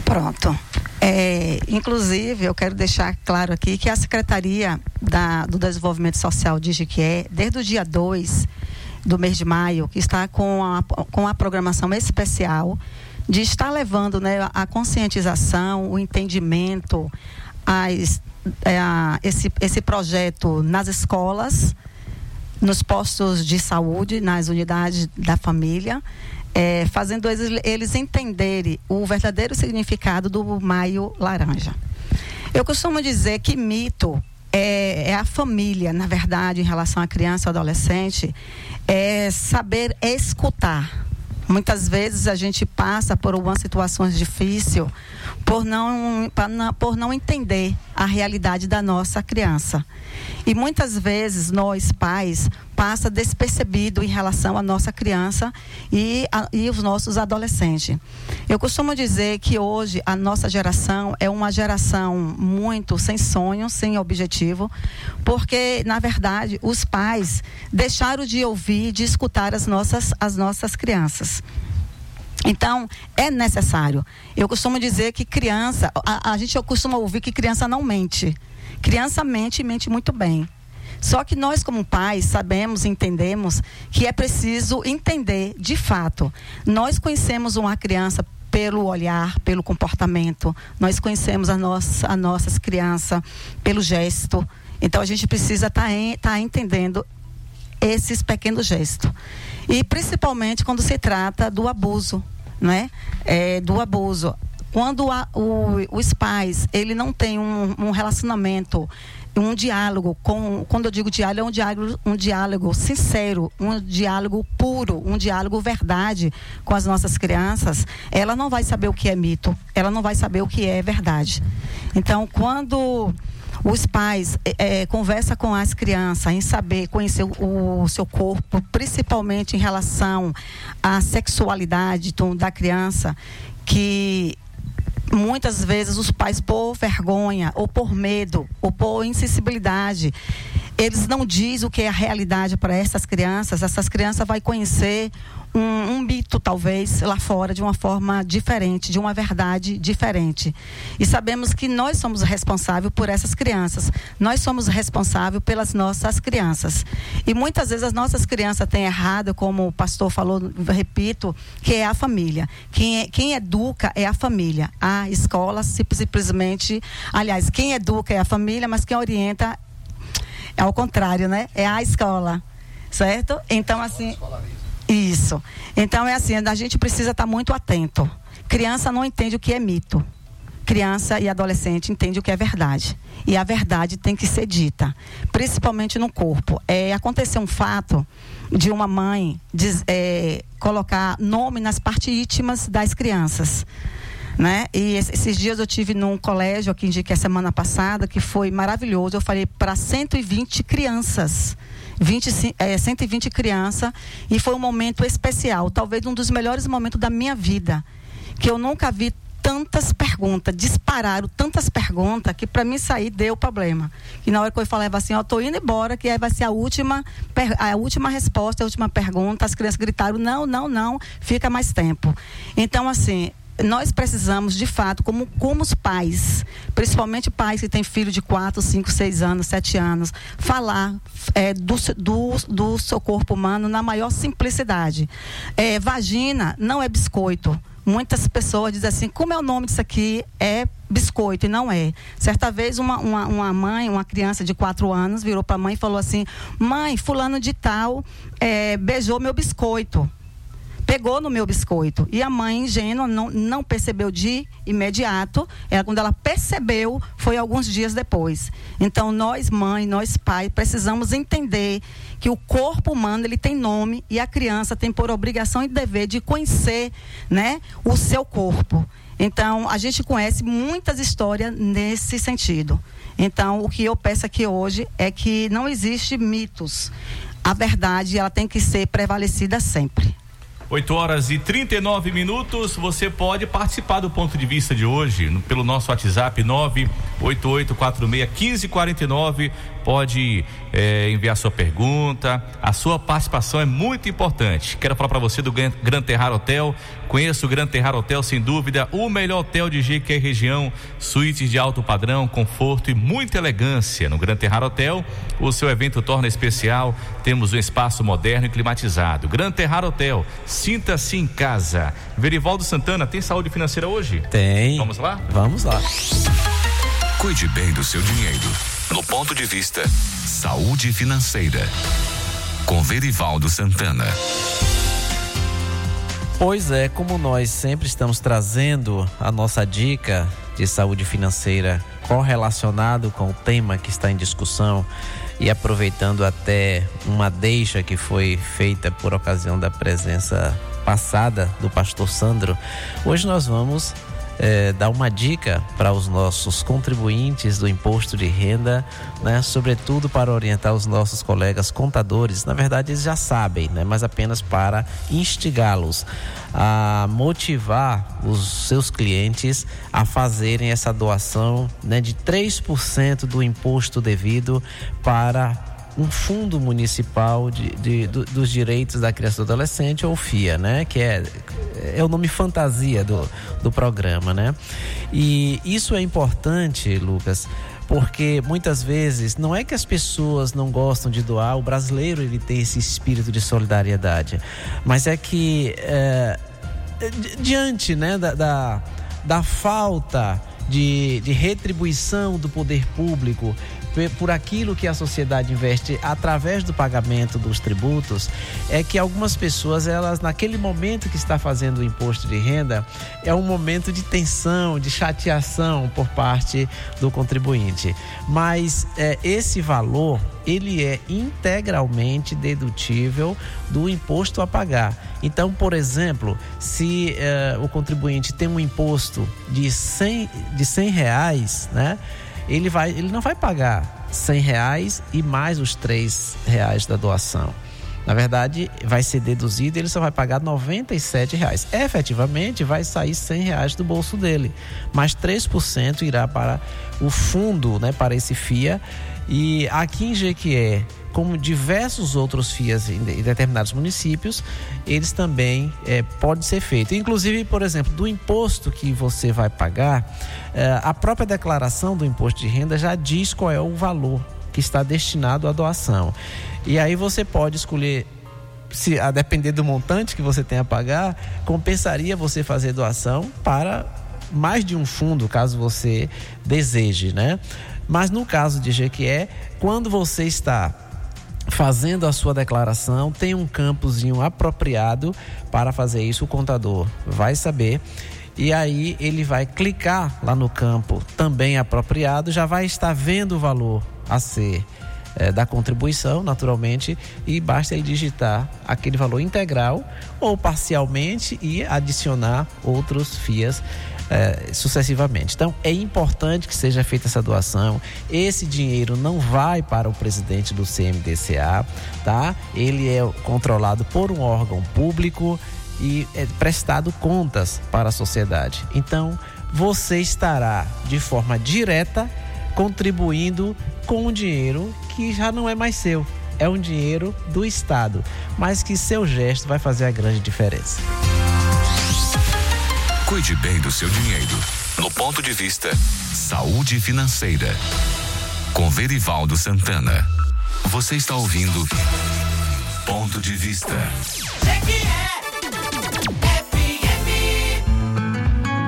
Pronto. É, inclusive, eu quero deixar claro aqui que a Secretaria da- do Desenvolvimento Social de Jiquié, desde o dia 2 do mês de maio, que está com a, com a programação especial de estar levando né, a conscientização, o entendimento, as, é, a- esse, esse projeto nas escolas, nos postos de saúde, nas unidades da família, é, fazendo eles, eles entenderem o verdadeiro significado do maio laranja. Eu costumo dizer que mito é, é a família, na verdade, em relação à criança e adolescente, é saber escutar. Muitas vezes a gente passa por algumas situações difíceis por não, por não entender a realidade da nossa criança. E muitas vezes nós, pais, passa despercebido em relação à nossa criança e, a- e os nossos adolescentes. Eu costumo dizer que hoje a nossa geração é uma geração muito sem sonho, sem objetivo, porque, na verdade, os pais deixaram de ouvir, de escutar as nossas, as nossas crianças. Então, é necessário. Eu costumo dizer que criança, a, a gente costuma ouvir que criança não mente. Criança mente e mente muito bem. Só que nós, como pais, sabemos, entendemos que é preciso entender de fato. Nós conhecemos uma criança pelo olhar, pelo comportamento. Nós conhecemos a nossa, as nossas crianças pelo gesto. Então a gente precisa estar tá entendendo esses pequenos gestos. E principalmente quando se trata do abuso, né? É, do abuso. Quando a, o, os pais, ele não tem um, um relacionamento um diálogo com quando eu digo diálogo é um diálogo um diálogo sincero um diálogo puro um diálogo verdade com as nossas crianças ela não vai saber o que é mito ela não vai saber o que é verdade então quando os pais é, conversa com as crianças em saber conhecer o, o, seu corpo, principalmente em relação à sexualidade da criança, que muitas vezes os pais por vergonha ou por medo ou por insensibilidade eles não dizem o que é a realidade para essas crianças. Essas crianças vão conhecer um, um, mito, talvez, lá fora, de uma forma diferente, de uma verdade diferente. E sabemos que nós somos responsáveis por essas crianças. Nós somos responsáveis pelas nossas crianças. E muitas vezes as nossas crianças têm errado, como o pastor falou, repito, que é a família. Quem, é, quem educa é a família. A escola simplesmente. Aliás, quem educa é a família, mas quem orienta é ao contrário, né? É a escola. Certo? Então, assim. Isso. Então é assim, a gente precisa estar muito atento. Criança não entende o que é mito. Criança e adolescente entende o que é verdade. E a verdade tem que ser dita, principalmente no corpo. É, aconteceu um fato de uma mãe diz, é, colocar nome nas partes íntimas das crianças. Né? E esses dias eu tive num colégio aqui em Jiqué semana passada que foi maravilhoso. Eu falei para 120 crianças 20, é, 120 crianças e foi um momento especial, talvez um dos melhores momentos da minha vida, que eu nunca vi tantas perguntas, dispararam tantas perguntas que para mim sair deu problema. E na hora que eu falava assim, ó, tô indo embora, que aí vai ser a última, a última resposta, a última pergunta, as crianças gritaram, não, não, não, fica mais tempo. Então, assim, nós precisamos, de fato, como, como os pais, principalmente pais que têm filho de 4, 5, 6 anos, 7 anos, falar é, do, do, do seu corpo humano na maior simplicidade. É, vagina não é biscoito. Muitas pessoas dizem assim, como é o nome disso aqui? É biscoito, e não é. Certa vez uma, uma, uma mãe, uma criança de 4 anos, virou para a mãe e falou assim, mãe, fulano de tal é, beijou meu biscoito pegou no meu biscoito. E a mãe ingênua não, não percebeu de imediato. Ela, quando ela percebeu, foi alguns dias depois. Então, nós, mãe, nós, pai, precisamos entender que o corpo humano ele tem nome e a criança tem por obrigação e dever de conhecer né, o seu corpo. Então, a gente conhece muitas histórias nesse sentido. Então, o que eu peço aqui hoje é que não existe mitos. A verdade, ela tem que ser prevalecida sempre. 8 horas e 39 minutos. Você pode participar do ponto de vista de hoje pelo nosso WhatsApp 988461549 pode é, enviar sua pergunta. A sua participação é muito importante. Quero falar para você do Gran Terrar Hotel. Conheça o Gran Terrar Hotel, sem dúvida, o melhor hotel de Jequié região. Suítes de alto padrão, conforto e muita elegância. No Gran Terrar Hotel, o seu evento torna especial. Temos um espaço moderno e climatizado. Gran Terrar Hotel, sinta-se em casa. Verivaldo Santana, tem saúde financeira hoje? Tem. Vamos lá? Vamos lá. Cuide bem do seu dinheiro. No ponto de vista Saúde Financeira. Com Verivaldo Santana. Pois é, como nós sempre estamos trazendo a nossa dica de saúde financeira correlacionado com o tema que está em discussão e aproveitando até uma deixa que foi feita por ocasião da presença passada do pastor Sandro, hoje nós vamos é, dar uma dica para os nossos contribuintes do imposto de renda, né? Sobretudo para orientar os nossos colegas contadores. Na verdade, eles já sabem, né? Mas apenas para instigá-los a motivar os seus clientes a fazerem essa doação né, de 3% do imposto devido para um fundo municipal de, de do, dos direitos da criança e do adolescente, ou FIA, né? Que é, é o nome fantasia do, do programa, né? E isso é importante, Lucas, porque muitas vezes não é que as pessoas não gostam de doar, o brasileiro ele tem esse espírito de solidariedade, mas é que é, di- diante né, da, da, da falta de, de retribuição do poder público por aquilo que a sociedade investe através do pagamento dos tributos, é que algumas pessoas, elas naquele momento que está fazendo o imposto de renda, é um momento de tensão, de chateação por parte do contribuinte. Mas é, esse valor, ele é integralmente dedutível do imposto a pagar. Então, por exemplo, se eh, o contribuinte tem um imposto de 100, de 100 reais, né? Ele, vai, ele não vai pagar 100 reais e mais os 3 reais da doação. Na verdade, vai ser deduzido e ele só vai pagar 97 reais. Efetivamente, vai sair 100 reais do bolso dele, mas 3% irá para o fundo, né, para esse FIA. E aqui em Jequié, como diversos outros FIAs em de- em determinados municípios, eles também eh, pode ser feito. Inclusive, por exemplo, do imposto que você vai pagar, eh, a própria declaração do imposto de renda já diz qual é o valor que está destinado à doação. E aí você pode escolher se a depender do montante que você tem a pagar, compensaria você fazer doação para mais de um fundo, caso você deseje, né? Mas no caso de Jequié, quando você está fazendo a sua declaração, tem um campozinho apropriado para fazer isso, o contador vai saber. E aí ele vai clicar lá no campo também apropriado, já vai estar vendo o valor a ser eh, da contribuição, naturalmente, e basta ele digitar aquele valor integral ou parcialmente e adicionar outros FIAs eh, sucessivamente. Então, é importante que seja feita essa doação. Esse dinheiro não vai para o presidente do CMDCA, tá? Ele é controlado por um órgão público e é prestado contas para a sociedade. Então, você estará de forma direta contribuindo com um dinheiro que já não é mais seu. É um dinheiro do Estado, mas que seu gesto vai fazer a grande diferença. Cuide bem do seu dinheiro. No ponto de vista Saúde Financeira. Com Verivaldo Santana. Você está ouvindo Ponto de Vista.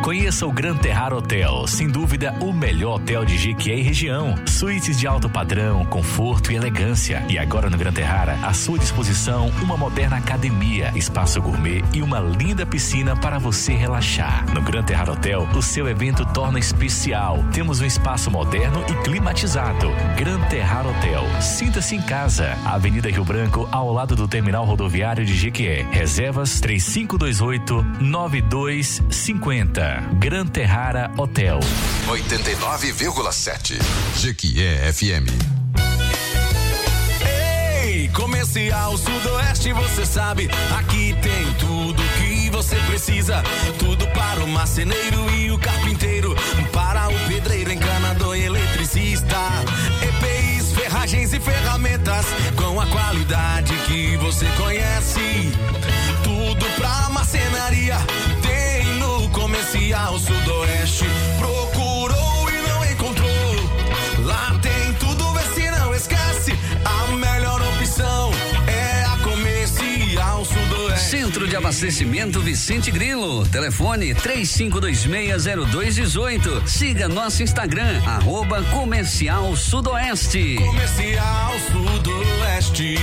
Conheça o Gran Terrar Hotel, sem dúvida o melhor hotel de Jequié e região. Suítes de alto padrão, conforto e elegância. E agora no Gran Terrara, à sua disposição, uma moderna academia, espaço gourmet e uma linda piscina para você relaxar. No Gran Terrar Hotel, o seu evento torna especial. Temos um espaço moderno e climatizado. Gran Terrar Hotel. Sinta-se em casa. Avenida Rio Branco, ao lado do terminal rodoviário de Jequié. Reservas 3528 9250. Gran Terrara Hotel. 89,7. Jequié FM. Ei, comercial Sudoeste, você sabe, aqui tem tudo você precisa. Tudo para o marceneiro e o carpinteiro, para o pedreiro, encanador e eletricista. EPIs, ferragens e ferramentas com a qualidade que você conhece. Tudo pra marcenaria tem no comercial Sudoeste. Procurou Centro de Abastecimento Vicente Grilo. Telefone 35260218. Siga nosso Instagram, arroba Comercial Sudoeste. Comercial Sudoeste.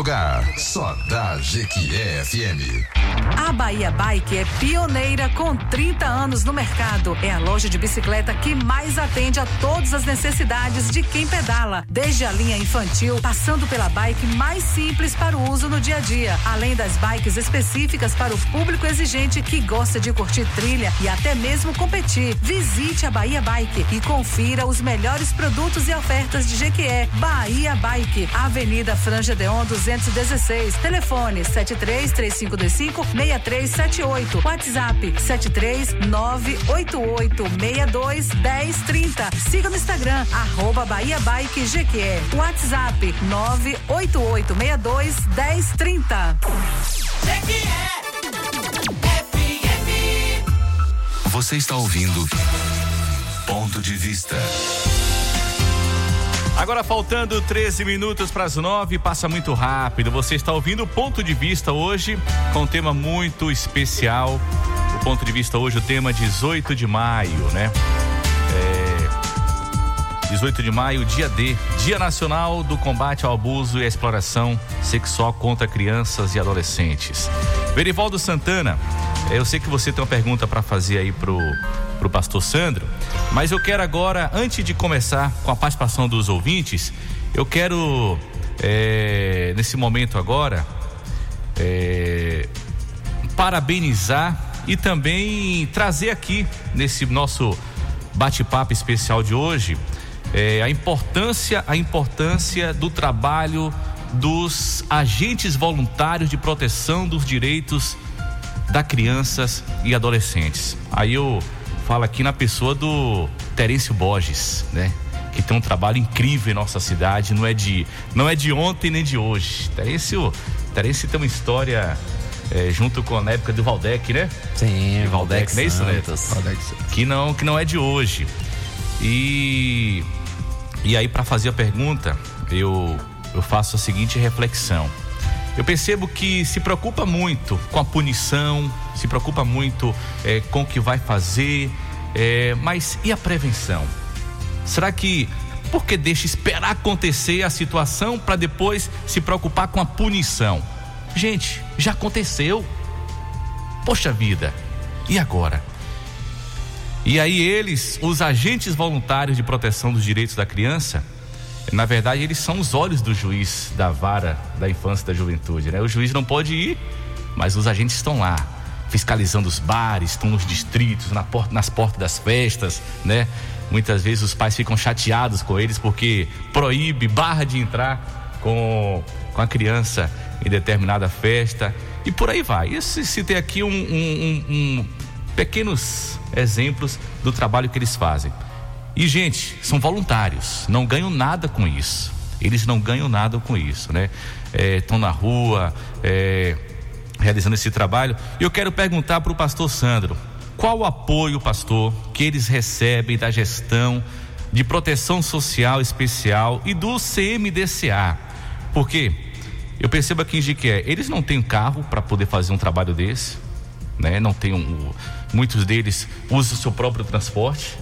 Lugar. só dá Jequié FM. A Bahia Bike é pioneira com 30 anos no mercado. É a loja de bicicleta que mais atende a todas as necessidades de quem pedala, desde a linha infantil, passando pela bike mais simples para o uso no dia a dia, além das bikes específicas para o público exigente que gosta de curtir trilha e até mesmo competir. Visite a Bahia Bike e confira os melhores produtos e ofertas de Jequié. Bahia Bike, Avenida Franja Deon 216. Telefone 73 3525 6378. WhatsApp 73 988 62 1030. Siga no Instagram, arroba Bahia Bike Jequié. WhatsApp 988 62 1030. Você está ouvindo Ponto de Vista. Agora faltando 13 minutos para as 9, passa muito rápido. Você está ouvindo o ponto de vista hoje com um tema muito especial. O ponto de vista hoje, o tema 18 de maio, né? É, 18 de maio, dia D, Dia Nacional do Combate ao Abuso e à Exploração Sexual contra Crianças e Adolescentes. Verivaldo Santana, eu sei que você tem uma pergunta para fazer aí pro pro pastor Sandro, mas eu quero agora, antes de começar com a participação dos ouvintes, eu quero é, nesse momento agora é, parabenizar e também trazer aqui nesse nosso bate-papo especial de hoje é, a importância a importância do trabalho dos agentes voluntários de proteção dos direitos das crianças e adolescentes. Aí eu falo aqui na pessoa do Terêncio Borges, né? Que tem um trabalho incrível em nossa cidade, não é de, não é de ontem nem de hoje. Terêncio, Terêncio tem uma história é, junto com a época do Valdec, né? Sim, de Valdec, Valdec não é isso, né? Santos. Que não, que não é de hoje. E e aí para fazer a pergunta, eu eu faço a seguinte reflexão. Eu percebo que se preocupa muito com a punição, se preocupa muito eh, com o que vai fazer, eh, mas e a prevenção? Será que por que deixa esperar acontecer a situação para depois se preocupar com a punição? Gente, já aconteceu. Poxa vida, e agora? E aí eles, os agentes voluntários de proteção dos direitos da criança, na verdade eles são os olhos do juiz da vara da infância e da juventude, né? O juiz não pode ir, mas os agentes estão lá, fiscalizando os bares, estão nos distritos, na porta, nas portas das festas, né? Muitas vezes os pais ficam chateados com eles porque proíbe, barra de entrar com, com a criança em determinada festa e por aí vai. Se tem aqui um, um, um, um pequenos exemplos do trabalho que eles fazem. E, gente, são voluntários, não ganham nada com isso. Eles não ganham nada com isso, né? Estão na rua, é, realizando esse trabalho. E eu quero perguntar para o pastor Sandro: qual o apoio, pastor, que eles recebem da gestão de proteção social especial e do CMDCA? Porque eu percebo aqui em Jiqué, eles não têm carro para poder fazer um trabalho desse, né? Não tem um, muitos deles usam o seu próprio transporte,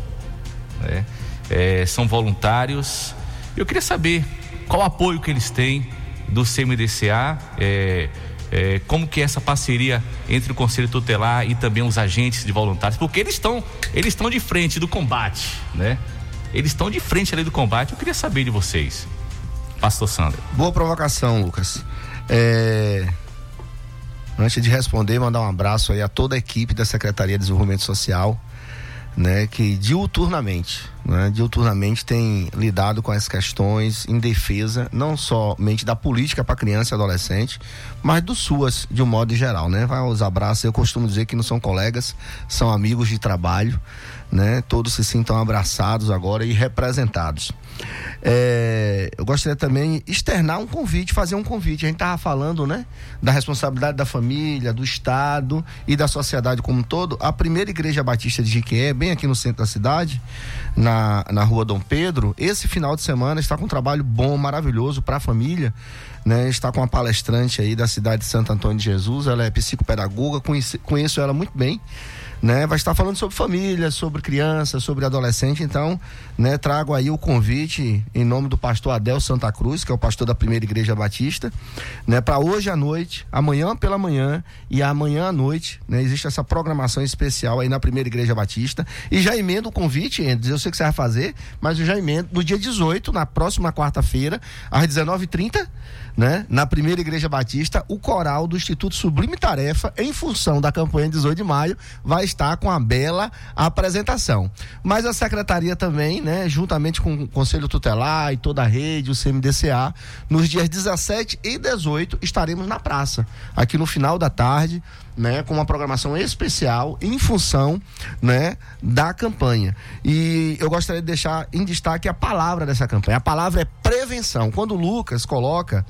né? É, são voluntários. Eu queria saber qual apoio que eles têm do CMDCA, é, é, como que é essa parceria entre o Conselho Tutelar e também os agentes de voluntários, porque eles estão eles estão de frente do combate, né? Eles estão de frente ali do combate. Eu queria saber de vocês, Pastor Sandro. Boa provocação, Lucas. É, Antes de responder, mandar um abraço aí a toda a equipe da Secretaria de Desenvolvimento Social, né, que diuturnamente, né, diuturnamente tem lidado com as questões em defesa não somente da política para criança e adolescente, mas do SUAS de um modo geral, né? Vai os abraços, eu costumo dizer que não são colegas, são amigos de trabalho, né? Todos se sintam abraçados agora e representados. É, eu gostaria também externar um convite, fazer um convite. A gente estava falando, né, da responsabilidade da família, do Estado e da sociedade como um todo. A primeira igreja batista de Jiquié, bem aqui no centro da cidade, na, na rua Dom Pedro, esse final de semana está com um trabalho bom, maravilhoso para a família. Né, está com uma palestrante aí da cidade de Santo Antônio de Jesus, ela é psicopedagoga, conheci, conheço ela muito bem, né? Vai estar falando sobre família, sobre criança, sobre adolescente. Então, né? Trago aí o convite em nome do pastor Adel Santa Cruz, que é o pastor da Primeira Igreja Batista, né? Para hoje à noite, amanhã pela manhã e amanhã à noite, né? Existe essa programação especial aí na Primeira Igreja Batista. E já emendo o convite, eu sei que você vai fazer, mas eu já emendo no dia 18, na próxima quarta-feira, às 19h30, né? Na Primeira Igreja Batista, o coral do Instituto Sublime Tarefa, em função da campanha 18 de maio, vai estar com a bela apresentação. Mas a secretaria também, né, juntamente com o Conselho Tutelar e toda a rede, o CMDCA, nos dias 17 e 18 estaremos na praça, aqui no final da tarde, né, com uma programação especial em função, né, da campanha. E eu gostaria de deixar em destaque a palavra dessa campanha. A palavra é prevenção. Quando o Lucas coloca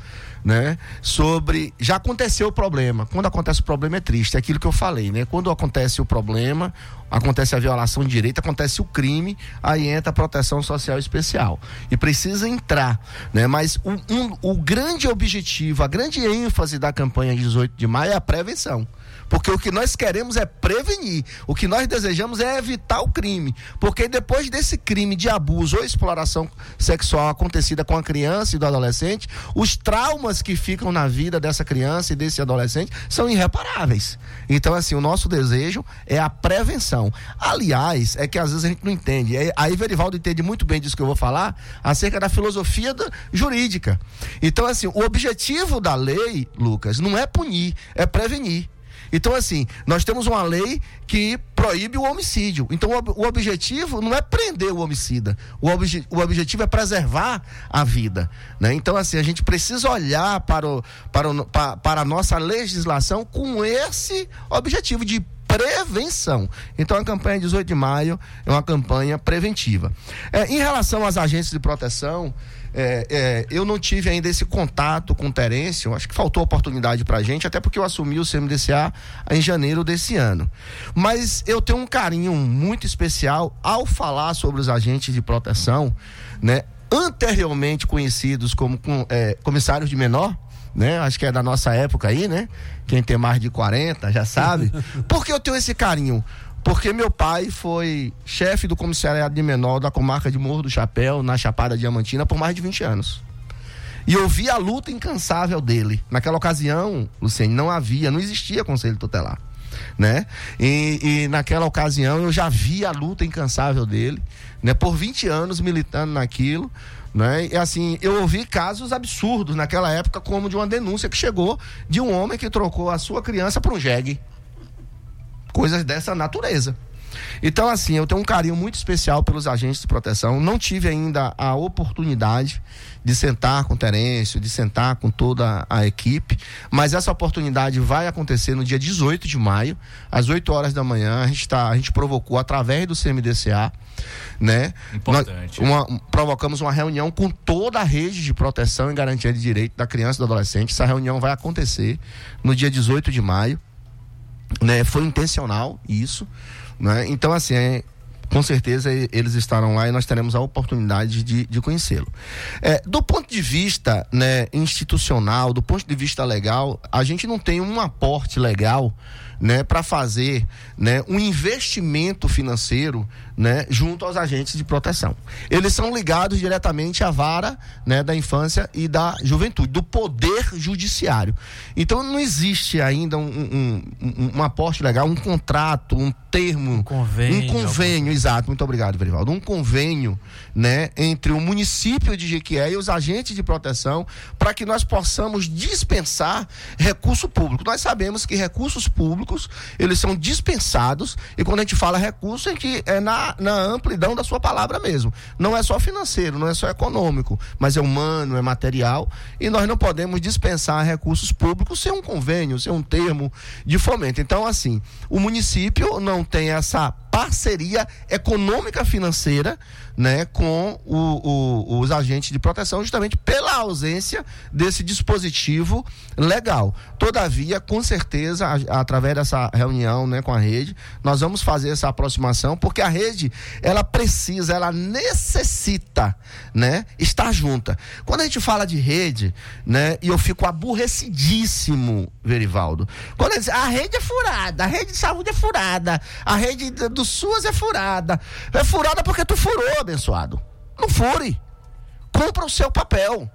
né? Sobre já aconteceu o problema. Quando acontece o problema é triste, é aquilo que eu falei, né? Quando acontece o problema, acontece a violação de direito, acontece o crime, aí entra a proteção social especial. E precisa entrar, né? Mas um, um, o grande objetivo, a grande ênfase da campanha 18 de maio é a prevenção. Porque o que nós queremos é prevenir. O que nós desejamos é evitar o crime. Porque depois desse crime de abuso ou exploração sexual acontecida com a criança e do adolescente, os traumas que ficam na vida dessa criança e desse adolescente são irreparáveis. Então, assim, o nosso desejo é a prevenção. Aliás, é que às vezes a gente não entende. Aí Verivaldo entende muito bem disso que eu vou falar, acerca da filosofia da, jurídica. Então, assim, o objetivo da lei, Lucas, não é punir, é prevenir. Então, assim, nós temos uma lei que proíbe o homicídio. Então, o, o objetivo não é prender o homicida. O, obje, o objetivo é preservar a vida. Né? Então, assim, a gente precisa olhar para, o, para, o, para, para a nossa legislação com esse objetivo de prevenção. Então a campanha 18 de maio é uma campanha preventiva. É, em relação às agências de proteção, é, é, eu não tive ainda esse contato com o Terêncio, acho que faltou oportunidade pra gente, até porque eu assumi o CMDCA em janeiro desse ano. Mas eu tenho um carinho muito especial ao falar sobre os agentes de proteção, né? Anteriormente conhecidos como é, comissários de menor, né? Acho que é da nossa época aí, né? Quem tem mais de 40 já sabe. Por que eu tenho esse carinho? Porque meu pai foi chefe do comissariado de menor da comarca de Morro do Chapéu, na Chapada Diamantina, por mais de 20 anos. E eu vi a luta incansável dele. Naquela ocasião, Luciene, não havia, não existia conselho tutelar. Né? E, e, naquela ocasião eu já vi a luta incansável dele, né? Por 20 anos militando naquilo, né? E assim, eu ouvi casos absurdos naquela época, como de uma denúncia que chegou de um homem que trocou a sua criança por um jegue coisas dessa natureza. Então, assim, eu tenho um carinho muito especial pelos agentes de proteção. Não tive ainda a oportunidade de sentar com o Terêncio, de sentar com toda a equipe, mas essa oportunidade vai acontecer no dia 18 de maio, às 8 horas da manhã. A gente, tá, a gente provocou através do CMDCA, né? Importante. Nós, uma, provocamos uma reunião com toda a rede de proteção e garantia de direito da criança e do adolescente. Essa reunião vai acontecer no dia 18 de maio né? Foi intencional isso, né? Então assim, é, com certeza eles estarão lá e nós teremos a oportunidade de, de conhecê-lo. É, do ponto de vista né, institucional, do ponto de vista legal, a gente não tem um aporte legal né, para fazer né, um investimento financeiro né, junto aos agentes de proteção. Eles são ligados diretamente à vara né, da infância e da juventude, do poder judiciário. Então não existe ainda um, um, um, um aporte legal, um contrato, um termo, um convênio, um convênio, exato, muito obrigado, Verivaldo, um convênio, né, entre o município de Jequié e os agentes de proteção para que nós possamos dispensar recurso público. Nós sabemos que recursos públicos, eles são dispensados e quando a gente fala recurso, a gente é na, na amplidão da sua palavra mesmo. Não é só financeiro, não é só econômico, mas é humano, é material e nós não podemos dispensar recursos públicos sem um convênio, sem um termo de fomento. Então, assim, o município não tem essa parceria econômica financeira né, com o, o, os agentes de proteção, justamente pela ausência desse dispositivo legal. Todavia, com certeza, a, através dessa reunião né, com a rede, nós vamos fazer essa aproximação, porque a rede ela precisa, ela necessita né, estar junta. Quando a gente fala de rede, né, e eu fico aborrecidíssimo, Verivaldo, quando diz, a rede é furada, a rede de saúde é furada, a rede do SUS é furada. É furada porque tu furou, abençoado. Não fure. Cumpra o seu papel.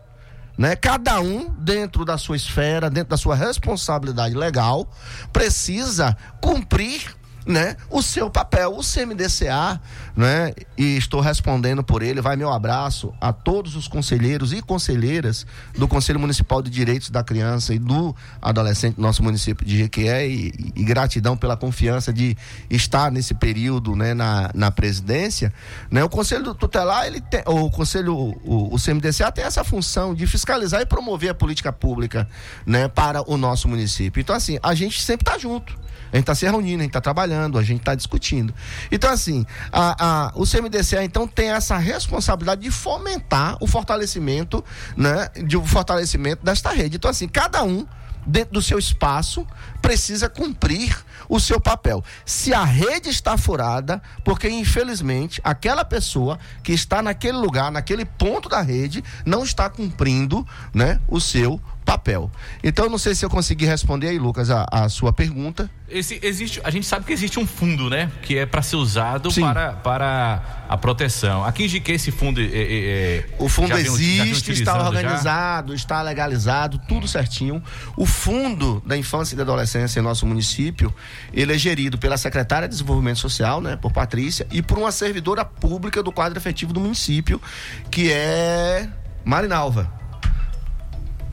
Né? Cada um, dentro da sua esfera, dentro da sua responsabilidade legal, precisa cumprir né, o seu papel, o CMDCA, né, e estou respondendo por ele. Vai meu abraço a todos os conselheiros e conselheiras do Conselho Municipal de Direitos da Criança e do Adolescente do nosso município de Jequié e, e, gratidão pela confiança de estar nesse período, né, na, na presidência. Né, o Conselho Tutelar, ele tem, o Conselho, o, o CMDCA tem essa função de fiscalizar e promover a política pública, né, para o nosso município. Então, assim, a gente sempre está junto. A gente está se reunindo, a gente está trabalhando, a gente está discutindo. Então, assim, a, a, o CMDCA, então, tem essa responsabilidade de fomentar o fortalecimento, né? De o fortalecimento desta rede. Então, assim, cada um dentro do seu espaço, precisa cumprir o seu papel. Se a rede está furada, porque infelizmente aquela pessoa que está naquele lugar, naquele ponto da rede, não está cumprindo, né, o seu papel. Então, não sei se eu consegui responder aí, Lucas, a, a sua pergunta. Esse, existe, a gente sabe que existe um fundo, né? Que é para ser usado para, para a proteção. Aqui em Jiquê, esse fundo. É, é, é o fundo existe, está organizado, já? está legalizado, tudo certinho. O fundo da infância e da adolescência em nosso município, ele é gerido pela secretária de Desenvolvimento Social, né? Por Patrícia, e por uma servidora pública do quadro efetivo do município, que é Marinalva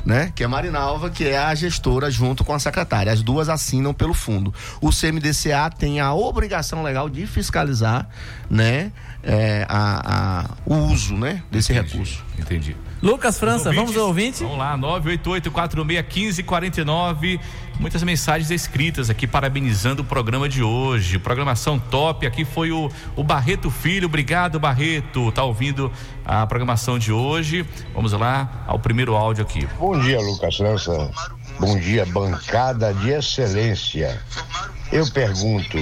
né? Que é Marinalva, que é a gestora junto com a secretária. As duas assinam pelo fundo. O CMDCA tem a obrigação legal de fiscalizar, né? É, a, a, o uso, né? Desse Entendi. recurso. Entendi. Lucas França, vamos ao ouvinte? Vamos lá, 988-46-1549. Muitas mensagens escritas aqui parabenizando o programa de hoje. Programação top. Aqui foi o, o Barreto Filho. Obrigado, Barreto. Tá ouvindo a programação de hoje. Vamos lá ao primeiro áudio aqui. Bom dia, Lucas França. Bom dia, bancada de excelência. Eu pergunto.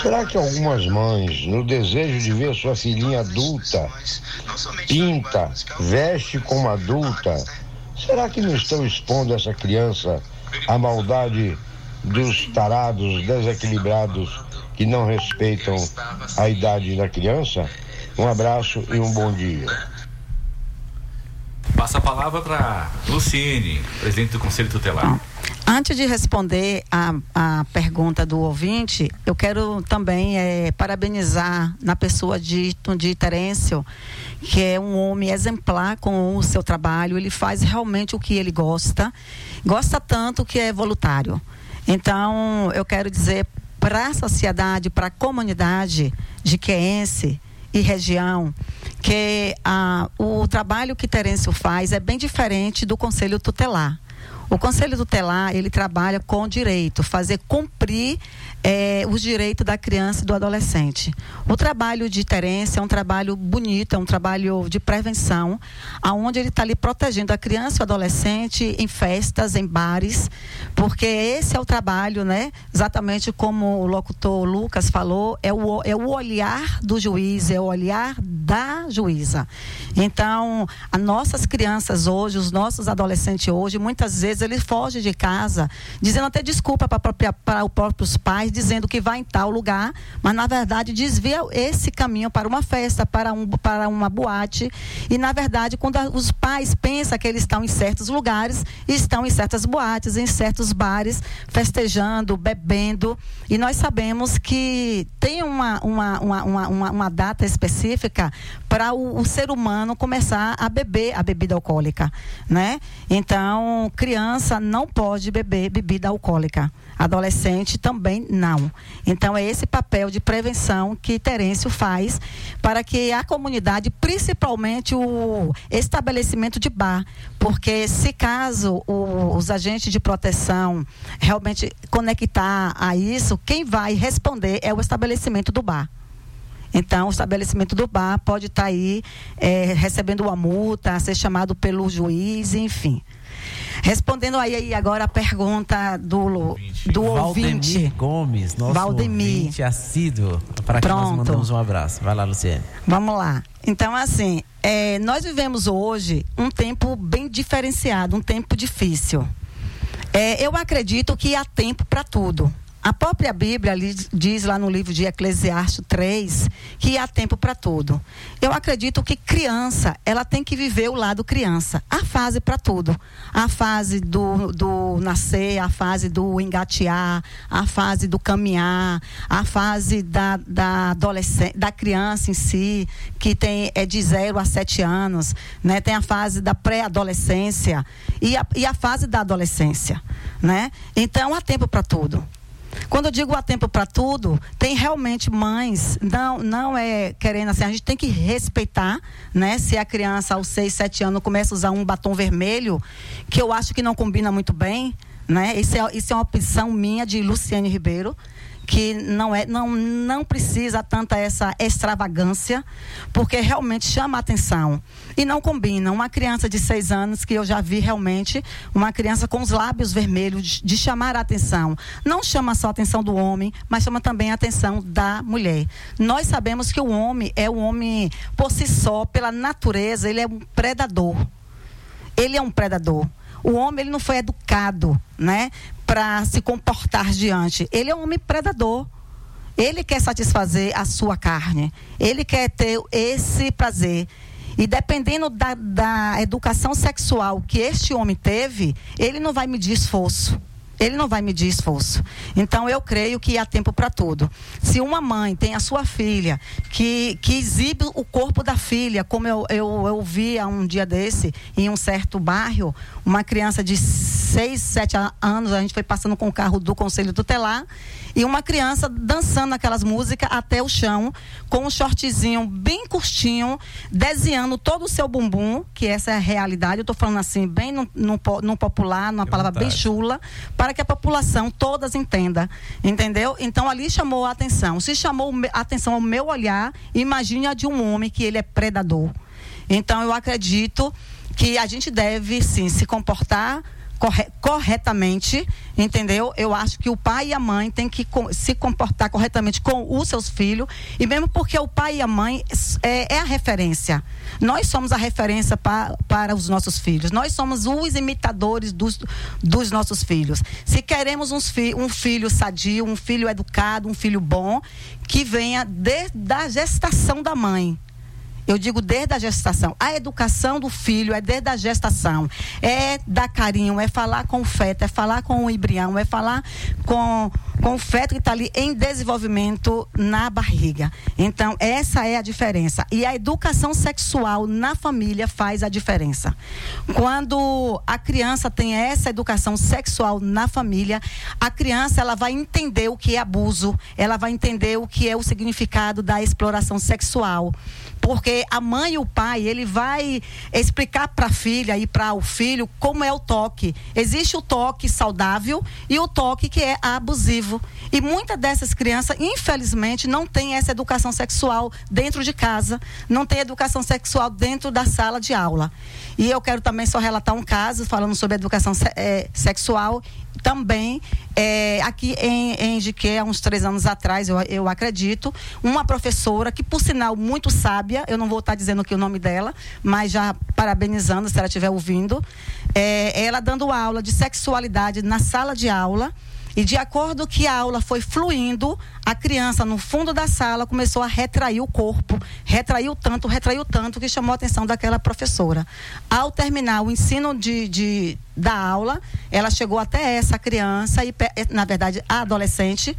Será que algumas mães, no desejo de ver sua filhinha adulta, pinta, veste como adulta, será que não estão expondo essa criança à maldade dos tarados desequilibrados que não respeitam a idade da criança? Um abraço e um bom dia. Passa a palavra para Luciene, presidente do Conselho Tutelar. Antes de responder a, a pergunta do ouvinte, eu quero também é, parabenizar na pessoa de, de Terêncio, que é um homem exemplar com o seu trabalho. Ele faz realmente o que ele gosta, gosta tanto que é voluntário. Então, eu quero dizer para a sociedade, para a comunidade de Queense e região, que ah, o trabalho que Terêncio faz é bem diferente do Conselho Tutelar. O Conselho Tutelar, ele trabalha com direito, fazer cumprir é, os direitos da criança e do adolescente. O trabalho de Terência é um trabalho bonito, é um trabalho de prevenção, aonde ele está ali protegendo a criança e o adolescente em festas, em bares, porque esse é o trabalho, né? Exatamente como o locutor Lucas falou, é o, é o olhar do juiz, é o olhar da juíza. Então, as nossas crianças hoje, os nossos adolescentes hoje, muitas vezes eles fogem de casa, dizendo até desculpa para os próprios pais, dizendo que vai em tal lugar, mas na verdade desvia esse caminho para uma festa, para, um, para uma boate. E na verdade, quando os pais pensam que eles estão em certos lugares, estão em certas boates, em certos bares, festejando, bebendo. E nós sabemos que tem uma, uma, uma, uma, uma data específica para o, o ser humano começar a beber a bebida alcoólica, né? Então, criança não pode beber bebida alcoólica. Adolescente também não não. Então é esse papel de prevenção que Terêncio faz para que a comunidade, principalmente o estabelecimento de bar, porque se caso o, os agentes de proteção realmente conectar a isso, quem vai responder é o estabelecimento do bar. Então, o estabelecimento do bar pode estar aí é, recebendo uma multa, ser chamado pelo juiz, enfim. Respondendo aí agora a pergunta do, do ouvinte. Valdemir Gomes, nosso Valdemir. ouvinte assíduo, para quem nós Pronto. mandamos um abraço. Vai lá, Luciene. Vamos lá. Então, assim, é, nós vivemos hoje um tempo bem diferenciado, um tempo difícil. É, eu acredito que há tempo para tudo. A própria Bíblia diz lá no livro de Eclesiastes 3 que há tempo para tudo. Eu acredito que criança, ela tem que viver o lado criança. Há fase para tudo. A fase do, do nascer, a fase do engatear, a fase do caminhar, a fase da, da adolescente, da criança em si, que tem é de 0 a 7 anos, né? Tem a fase da pré-adolescência e a, e a fase da adolescência, né? Então há tempo para tudo. Quando eu digo há tempo para tudo, tem realmente mães, não, não é querendo assim, a gente tem que respeitar, né? Se a criança aos 6, 7 anos começa a usar um batom vermelho, que eu acho que não combina muito bem, né? Isso é, isso é uma opção minha de Luciane Ribeiro que não é não não precisa tanta essa extravagância porque realmente chama a atenção. E não combina. Uma criança de seis anos que eu já vi realmente uma criança com os lábios vermelhos de, de chamar a atenção. Não chama só a atenção do homem mas chama também a atenção da mulher. Nós sabemos que o homem é o homem por si só pela natureza ele é um predador. Ele é um predador. O homem ele não foi educado, né, para se comportar diante. Ele é um homem predador. Ele quer satisfazer a sua carne. Ele quer ter esse prazer. E dependendo da, da educação sexual que este homem teve, ele não vai medir esforço. Ele não vai medir esforço. Então, eu creio que há tempo para tudo. Se uma mãe tem a sua filha que, que exibe o corpo da filha, como eu, eu, eu vi há um dia desse, em um certo bairro, uma criança de 6, 7 anos, a gente foi passando com o carro do Conselho Tutelar, e uma criança dançando aquelas músicas até o chão, com um shortzinho bem curtinho, desenhando todo o seu bumbum, que essa é a realidade. Eu estou falando assim, bem no, no, no popular, numa palavra bem vontade. chula, para que a população todas entenda. Entendeu? Então ali chamou a atenção. Se chamou a atenção ao meu olhar, imagine a de um homem que ele é predador. Então eu acredito que a gente deve sim se comportar corretamente, entendeu? Eu acho que o pai e a mãe têm que se comportar corretamente com os seus filhos, e mesmo porque o pai e a mãe é, é a referência. Nós somos a referência pa, para os nossos filhos, nós somos os imitadores dos, dos nossos filhos. Se queremos uns um filho sadio, um filho educado, um filho bom, que venha desde a gestação da mãe. Eu digo desde a gestação. A educação do filho é desde a gestação. É dar carinho, é falar com o feto, é falar com o embrião, é falar com, com o feto que está ali em desenvolvimento na barriga. Então, essa é a diferença. E a educação sexual na família faz a diferença. Quando a criança tem essa educação sexual na família, a criança ela vai entender o que é abuso, ela vai entender o que é o significado da exploração sexual porque a mãe e o pai ele vai explicar para a filha e para o filho como é o toque. Existe o toque saudável e o toque que é abusivo. E muitas dessas crianças, infelizmente, não têm essa educação sexual dentro de casa, não tem educação sexual dentro da sala de aula. E eu quero também só relatar um caso falando sobre educação eh, sexual também é, aqui em, em Jiqué, há uns três anos atrás, eu, eu acredito, uma professora que, por sinal, muito sábia, eu não vou estar dizendo aqui o nome dela, mas já parabenizando se ela estiver ouvindo, é, ela dando aula de sexualidade na sala de aula. E de acordo que a aula foi fluindo, a criança no fundo da sala começou a retrair o corpo, retraiu tanto, retraiu tanto que chamou a atenção daquela professora. Ao terminar o ensino de, de- da aula, ela chegou até essa criança e na verdade a adolescente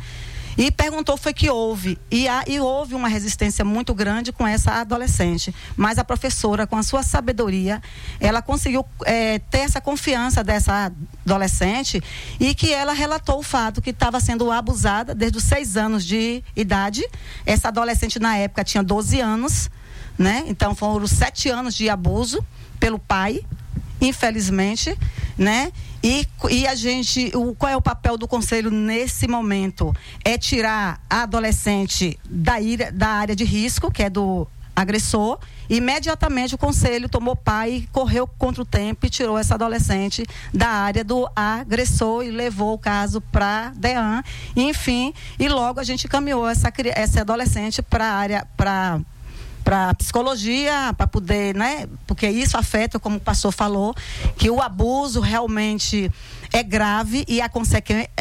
e perguntou foi que houve. E, e houve uma resistência muito grande com essa adolescente. Mas a professora com a sua sabedoria ela conseguiu é, ter essa confiança dessa adolescente e que ela relatou o fato que estava sendo abusada desde os seis anos de idade. Essa adolescente na época tinha 12 anos né? Então foram sete anos de abuso pelo pai infelizmente, né? E, e a gente, o, qual é o papel do conselho nesse momento? É tirar a adolescente da, ira, da área de risco, que é do agressor. Imediatamente o conselho tomou pai, correu contra o tempo e tirou essa adolescente da área do agressor e levou o caso para DEAN. Enfim, e logo a gente caminhou essa, essa adolescente para área, para para psicologia, para poder, né? Porque isso afeta, como o pastor falou, que o abuso realmente é grave e a,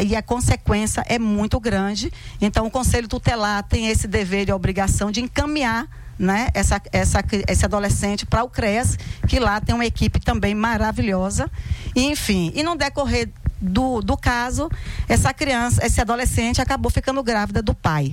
e a consequência é muito grande. Então, o Conselho Tutelar tem esse dever e obrigação de encaminhar né, essa, essa, esse adolescente para o CRES, que lá tem uma equipe também maravilhosa. E, enfim, e no decorrer do, do caso, essa criança, esse adolescente acabou ficando grávida do pai.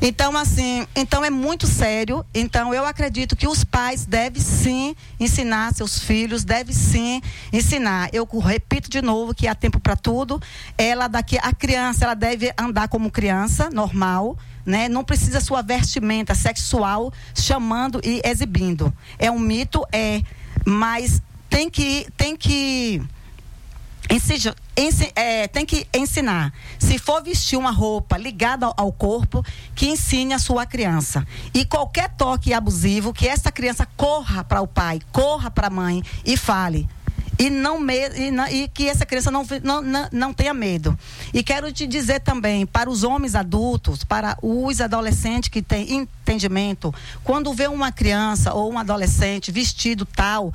Então, assim, então é muito sério. Então, eu acredito que os pais devem sim ensinar seus filhos, devem sim ensinar. Eu repito de novo que há tempo para tudo. Ela daqui, a criança, ela deve andar como criança, normal. Né? Não precisa sua vestimenta sexual chamando e exibindo. É um mito, é, mas tem que tem que é, tem que ensinar. Se for vestir uma roupa ligada ao, ao, corpo, que ensine a sua criança. E qualquer toque abusivo, que essa criança corra para o pai, corra para a mãe e fale. E, não me, e, não, e, que essa criança não, não, não, não tenha medo. E quero te dizer também, para os homens adultos, para os adolescentes que têm entendimento, quando vê uma criança ou um adolescente vestido tal,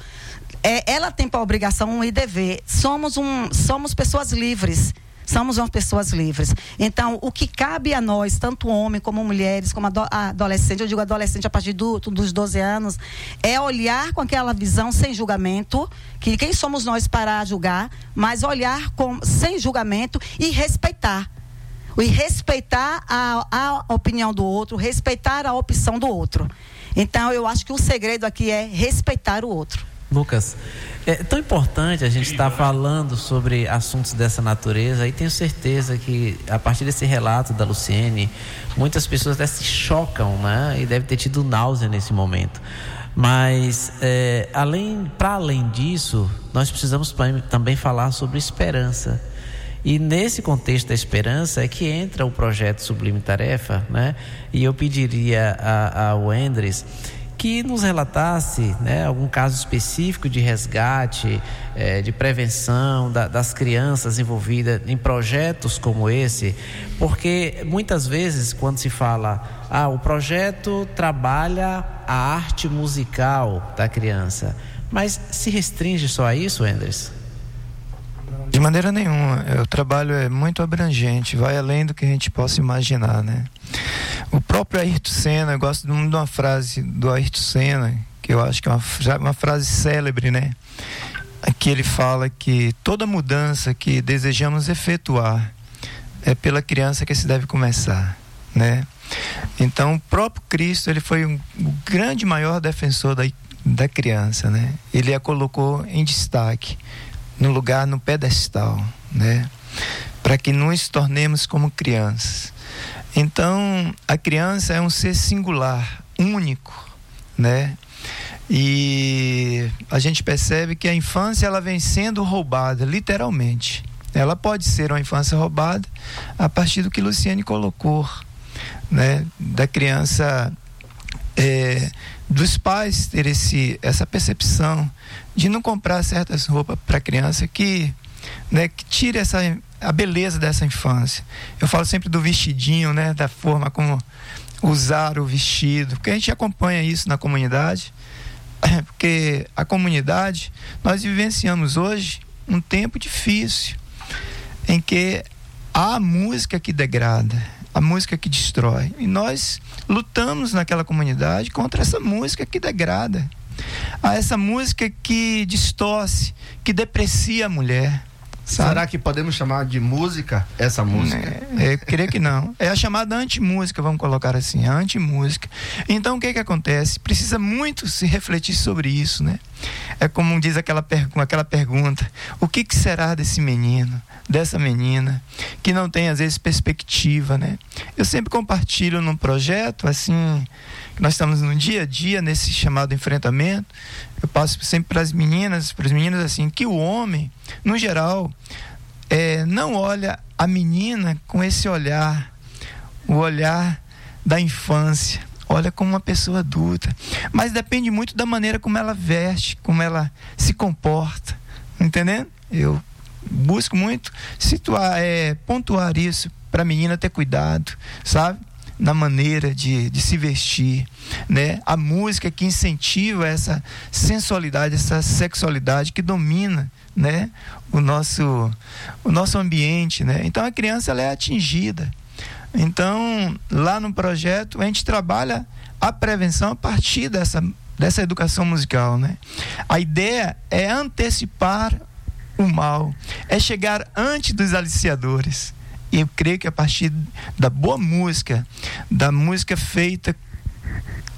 é, ela tem para obrigação e dever. Somos, um, somos pessoas livres. Somos umas pessoas livres. Então, o que cabe a nós, tanto homem como mulheres, como adolescente, eu digo adolescente a partir do, dos 12 anos, é olhar com aquela visão sem julgamento, que quem somos nós para julgar, mas olhar com, sem julgamento e respeitar. E respeitar a, a opinião do outro, respeitar a opção do outro. Então, eu acho que o segredo aqui é respeitar o outro. Lucas, é tão importante a gente estar tá falando sobre assuntos dessa natureza e tenho certeza que a partir desse relato da Luciene, muitas pessoas até se chocam, né? E deve ter tido náusea nesse momento. Mas é, além, para além disso, nós precisamos também falar sobre esperança. E nesse contexto da esperança é que entra o projeto Sublime Tarefa, né? E eu pediria ao Andres que nos relatasse né, algum caso específico de resgate, é, de prevenção da, das crianças envolvidas em projetos como esse, porque muitas vezes quando se fala, ah, o projeto trabalha a arte musical da criança, mas se restringe só a isso, Enders? De maneira nenhuma. O trabalho é muito abrangente, vai além do que a gente possa imaginar, né? O próprio Ayrton Senna, eu gosto de uma frase do Ayrton Senna, que eu acho que é uma, uma frase célebre, né? Que ele fala que toda mudança que desejamos efetuar é pela criança que se deve começar, né? Então, o próprio Cristo, ele foi um, o grande maior defensor da, da criança, né? Ele a colocou em destaque no lugar, no pedestal, né? Para que nos tornemos como crianças. Então, a criança é um ser singular, único, né? E a gente percebe que a infância ela vem sendo roubada, literalmente. Ela pode ser uma infância roubada a partir do que Luciane colocou, né? Da criança é, dos pais ter esse, essa percepção de não comprar certas roupas para a criança que, né, que tire essa, a beleza dessa infância. Eu falo sempre do vestidinho, né, da forma como usar o vestido, porque a gente acompanha isso na comunidade, porque a comunidade, nós vivenciamos hoje um tempo difícil, em que há música que degrada, a música que destrói. E nós lutamos naquela comunidade contra essa música que degrada. A essa música que distorce, que deprecia a mulher, Sabe? Será que podemos chamar de música essa música? É, eu creio que não. É a chamada antimúsica, vamos colocar assim, a antimúsica. Então o que que acontece? Precisa muito se refletir sobre isso, né? É como diz aquela, pergu aquela pergunta: o que, que será desse menino, dessa menina, que não tem às vezes perspectiva, né? Eu sempre compartilho num projeto, assim, nós estamos no dia a dia, nesse chamado enfrentamento. Eu passo sempre para as meninas, para as meninas assim, que o homem, no geral, é, não olha a menina com esse olhar, o olhar da infância, olha como uma pessoa adulta. Mas depende muito da maneira como ela veste, como ela se comporta, entendendo? Eu busco muito situar, é, pontuar isso para a menina ter cuidado, sabe? Na maneira de, de se vestir, né? A música que incentiva essa sensualidade, essa sexualidade que domina, né? O nosso, o nosso ambiente, né? Então a criança ela é atingida. Então lá no projeto a gente trabalha a prevenção a partir dessa dessa educação musical, né? A ideia é antecipar o mal, é chegar antes dos aliciadores. E eu creio que a partir da boa música, da música feita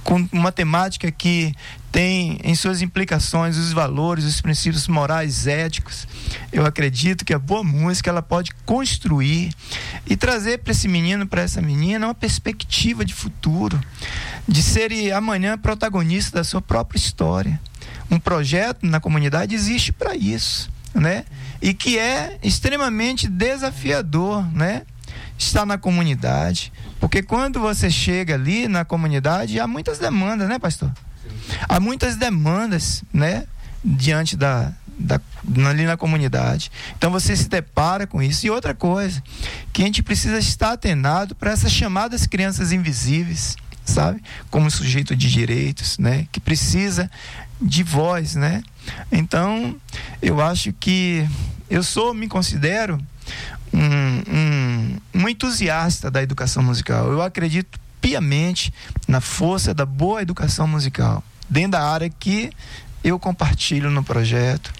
com uma temática que tem em suas implicações os valores, os princípios morais, éticos. Eu acredito que a boa música ela pode construir e trazer para esse menino, para essa menina, uma perspectiva de futuro, de ser amanhã protagonista da sua própria história. Um projeto na comunidade existe para isso, né? E que é extremamente desafiador, né? Estar na comunidade, porque quando você chega ali na comunidade, há muitas demandas, né, pastor? Há muitas demandas, né, diante da, da, ali na comunidade. Então você se depara com isso. E outra coisa, que a gente precisa estar atenado para essas chamadas crianças invisíveis, sabe? Como sujeito de direitos, né? Que precisa de voz, né? Então, eu acho que eu sou, me considero um, um, um entusiasta da educação musical. Eu acredito piamente na força da boa educação musical dentro da área que eu compartilho no projeto.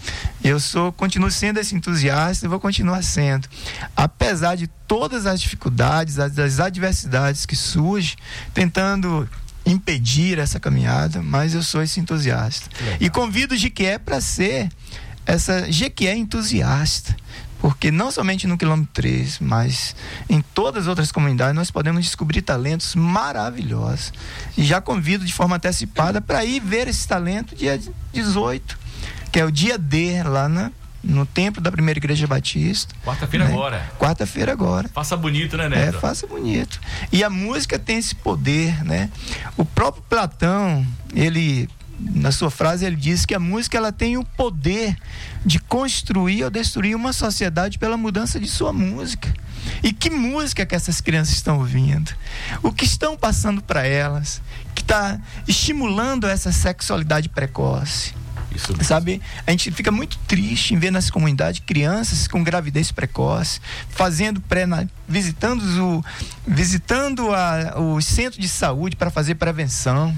Eu sou, continuo sendo esse entusiasta e vou continuar sendo. Apesar de todas as dificuldades, as, as adversidades que surgem, tentando impedir essa caminhada, mas eu sou esse entusiasta. E convido o Jequié para ser essa Jequié entusiasta. Porque não somente no quilômetro 3, mas em todas as outras comunidades nós podemos descobrir talentos maravilhosos. E já convido de forma antecipada para ir ver esse talento dia 18, que é o dia D lá na, no templo da primeira igreja batista. Quarta-feira né? agora. Quarta-feira agora. Faça bonito, né, É, Neto? faça bonito. E a música tem esse poder, né? O próprio Platão, ele na sua frase ele diz que a música ela tem o poder de construir ou destruir uma sociedade pela mudança de sua música. E que música que essas crianças estão ouvindo? O que estão passando para elas? Que está estimulando essa sexualidade precoce? Isso Sabe, a gente fica muito triste em ver nas comunidades crianças com gravidez precoce, fazendo pré visitando o visitando a, os centros de saúde para fazer prevenção.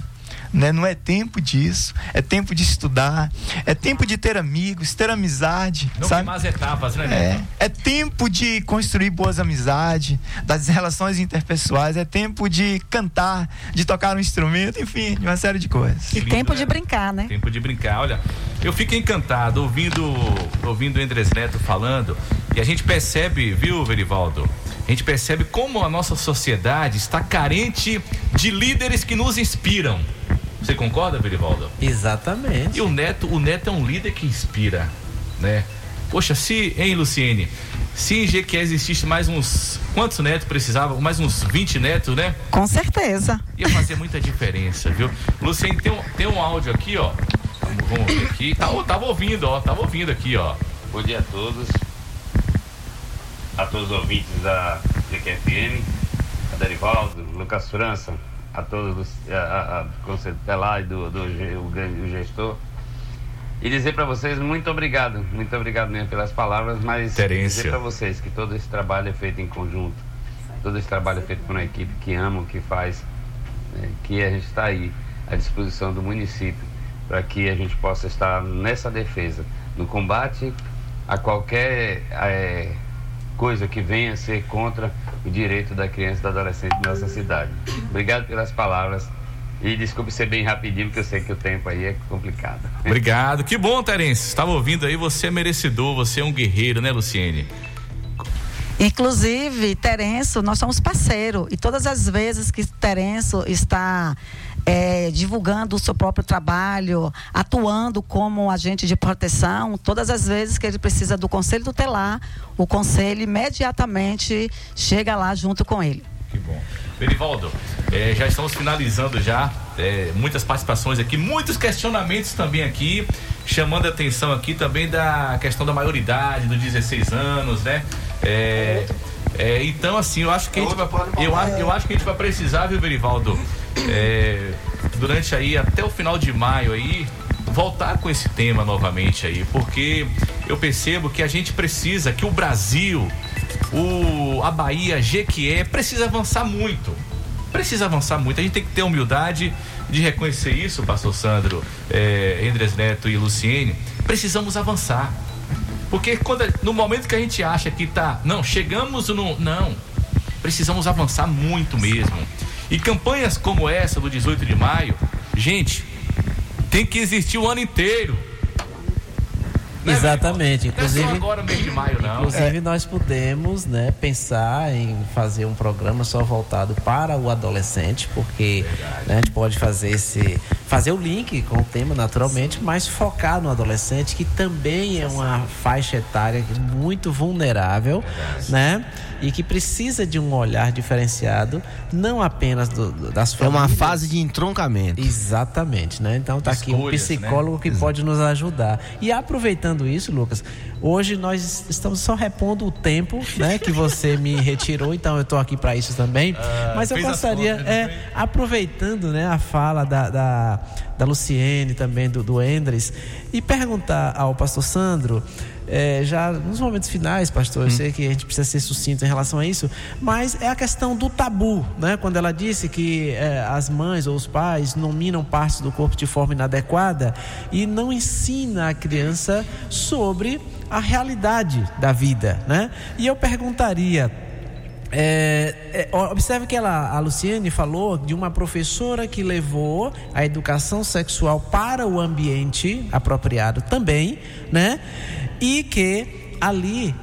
Né? Não é tempo disso, é tempo de estudar, é tempo de ter amigos, ter amizade, Não sabe? as etapas, né, É, Neto? é tempo de construir boas amizades, das relações interpessoais, é tempo de cantar, de tocar um instrumento, enfim, de uma série de coisas. E tempo de brincar, né? Tempo de brincar. Olha, eu fico encantado ouvindo, ouvindo o Andrés Neto falando e a gente percebe, viu, Verivaldo? A gente percebe como a nossa sociedade está carente de líderes que nos inspiram. Você concorda, Verivaldo? Exatamente. E o Neto, o Neto é um líder que inspira, né? Poxa, se, hein, Luciene? Se em Jequié existisse mais uns. Quantos netos precisava? Mais uns 20 netos, né? Com certeza. Ia fazer muita diferença, viu? Luciene, tem um, tem um áudio aqui, ó. Vamos, vamos ver aqui. Tava, tava ouvindo, ó. Tava ouvindo aqui, ó. Bom dia a todos. A todos os ouvintes da GQFM, a Derivaldo, Lucas França, a todos a, a, Conselho Tutelar e do, do, o, gestor. E dizer para vocês muito obrigado, muito obrigado mesmo pelas palavras, mas Terência. dizer para vocês que todo esse trabalho é feito em conjunto, todo esse trabalho é feito por uma equipe que ama o que faz, né, que a gente está aí à disposição do município para que a gente possa estar nessa defesa, no combate a qualquer é, coisa que venha a ser contra o direito da criança e do adolescente da nossa cidade. Obrigado pelas palavras. E desculpe ser bem rapidinho, porque eu sei que o tempo aí é complicado. Obrigado. Que bom, Terence. Estava ouvindo aí, você é merecedor, você é um guerreiro, né, Luciene? Inclusive, Terenço, nós somos parceiro e todas as vezes que Terenço está é, divulgando o seu próprio trabalho, atuando como agente de proteção, todas as vezes que ele precisa do conselho tutelar, o conselho imediatamente chega lá junto com ele. Que bom. Berivaldo, eh, já estamos finalizando já, eh, muitas participações aqui, muitos questionamentos também aqui, chamando a atenção aqui também da questão da maioridade, dos 16 anos, né? Eh, eh, então, assim, eu acho que a gente vai, eu, eu acho que a gente vai precisar, viu, Berivaldo, eh, durante aí até o final de maio aí, voltar com esse tema novamente aí, porque eu percebo que a gente precisa, que o Brasil, o, a Bahia, Jequié, precisa avançar muito. Precisa avançar muito. A gente tem que ter humildade de reconhecer isso, pastor Sandro, eh, Andres Neto e Luciene. Precisamos avançar. Porque quando, no momento que a gente acha que tá, não, chegamos no. Não. Precisamos avançar muito mesmo. E campanhas como essa do 18 de maio, gente, tem que existir o ano inteiro. Exatamente. Não é só Inclusive, agora, mês de maio, não. Inclusive, nós podemos né, pensar em fazer um programa só voltado para o adolescente, porque né, a gente pode fazer esse. Fazer o link com o tema naturalmente, mas focar no adolescente, que também é uma faixa etária muito vulnerável, né? E que precisa de um olhar diferenciado, não apenas do- do- das É uma famílias. fase de entroncamento. Exatamente, né? Então tá aqui um Escolhas, psicólogo né? que pode nos ajudar. E aproveitando isso, Lucas, hoje nós estamos só repondo o tempo, né, que você me retirou, então eu tô aqui para isso também. Ah, Mas eu gostaria, é, aproveitando, né, a fala da, da, da Luciene também do, do Endres e perguntar ao pastor Sandro é, já nos momentos finais, pastor, eu sei que a gente precisa ser sucinto em relação a isso, mas é a questão do tabu, né? Quando ela disse que é, as mães ou os pais nominam partes do corpo de forma inadequada e não ensina a criança sobre a realidade da vida, né? E eu perguntaria, é, é, observe que ela, a Luciene falou de uma professora que levou a educação sexual para o ambiente apropriado também, né? E que ali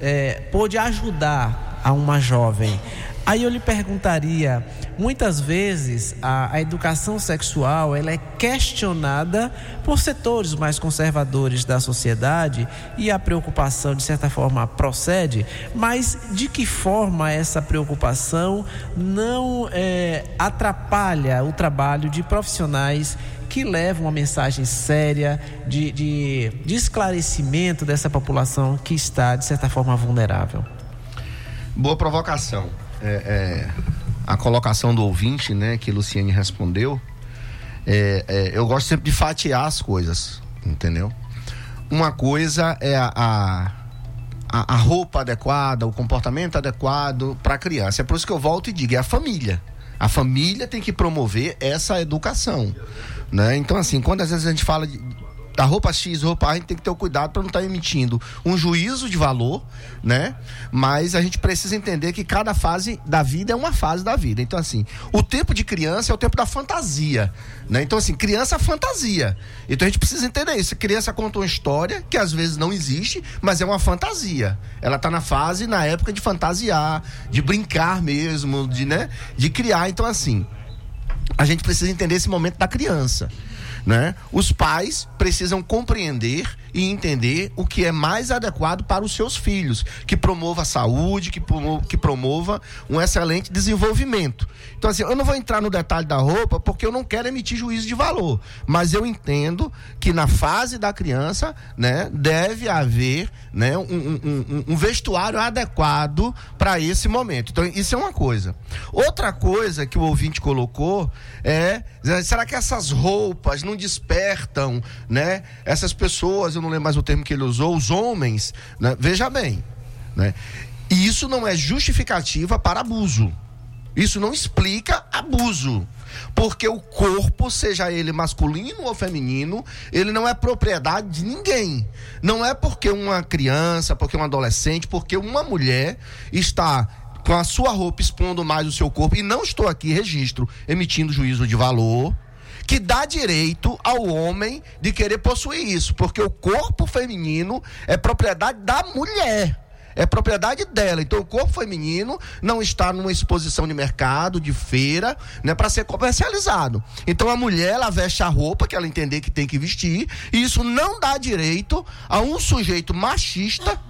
é, pôde ajudar a uma jovem. Aí eu lhe perguntaria, muitas vezes a, a educação sexual ela é questionada por setores mais conservadores da sociedade e a preocupação de certa forma procede, mas de que forma essa preocupação não é, atrapalha o trabalho de profissionais que levam uma mensagem séria de, de, de esclarecimento dessa população que está de certa forma vulnerável? Boa provocação. É, é, a colocação do ouvinte, né, que Luciene respondeu, é, é, eu gosto sempre de fatiar as coisas, entendeu? Uma coisa é a, a, a- a roupa adequada, o comportamento adequado para a criança. É por isso que eu volto e digo, é a família. A família tem que promover essa educação, né? Então assim, quando às vezes a gente fala de, da roupa X, roupa A, a gente tem que ter o cuidado para não estar emitindo um juízo de valor, né? Mas a gente precisa entender que cada fase da vida é uma fase da vida. Então, assim, o tempo de criança é o tempo da fantasia, né? Então, assim, criança fantasia. Então a gente precisa entender isso. A criança conta uma história que às vezes não existe, mas é uma fantasia. Ela tá na fase, na época de fantasiar, de brincar mesmo, de, né? De criar. Então, assim, a gente precisa entender esse momento da criança. Né? Os pais precisam compreender e entender o que é mais adequado para os seus filhos, que promova a saúde, que promova, que promova um excelente desenvolvimento. Então, assim, eu não vou entrar no detalhe da roupa porque eu não quero emitir juízo de valor, mas eu entendo que na fase da criança, né, deve haver né, um, um- um- vestuário adequado para esse momento. Então, isso é uma coisa. Outra coisa que o ouvinte colocou é: será que essas roupas não despertam, né? Essas pessoas, eu não lembro mais o termo que ele usou, os homens, né? Veja bem, né? E isso não é justificativa para abuso. Isso não explica abuso. Porque o corpo, seja ele masculino ou feminino, ele não é propriedade de ninguém. Não é porque uma criança, porque um adolescente, porque uma mulher está com a sua roupa expondo mais o seu corpo, e não estou aqui, registro, emitindo juízo de valor, que dá direito ao homem de querer possuir isso, porque o corpo feminino é propriedade da mulher. É propriedade dela. Então o corpo feminino não está numa exposição de mercado, de feira, né, para ser comercializado. Então a mulher ela veste a roupa que ela entender que tem que vestir, e isso não dá direito a um sujeito machista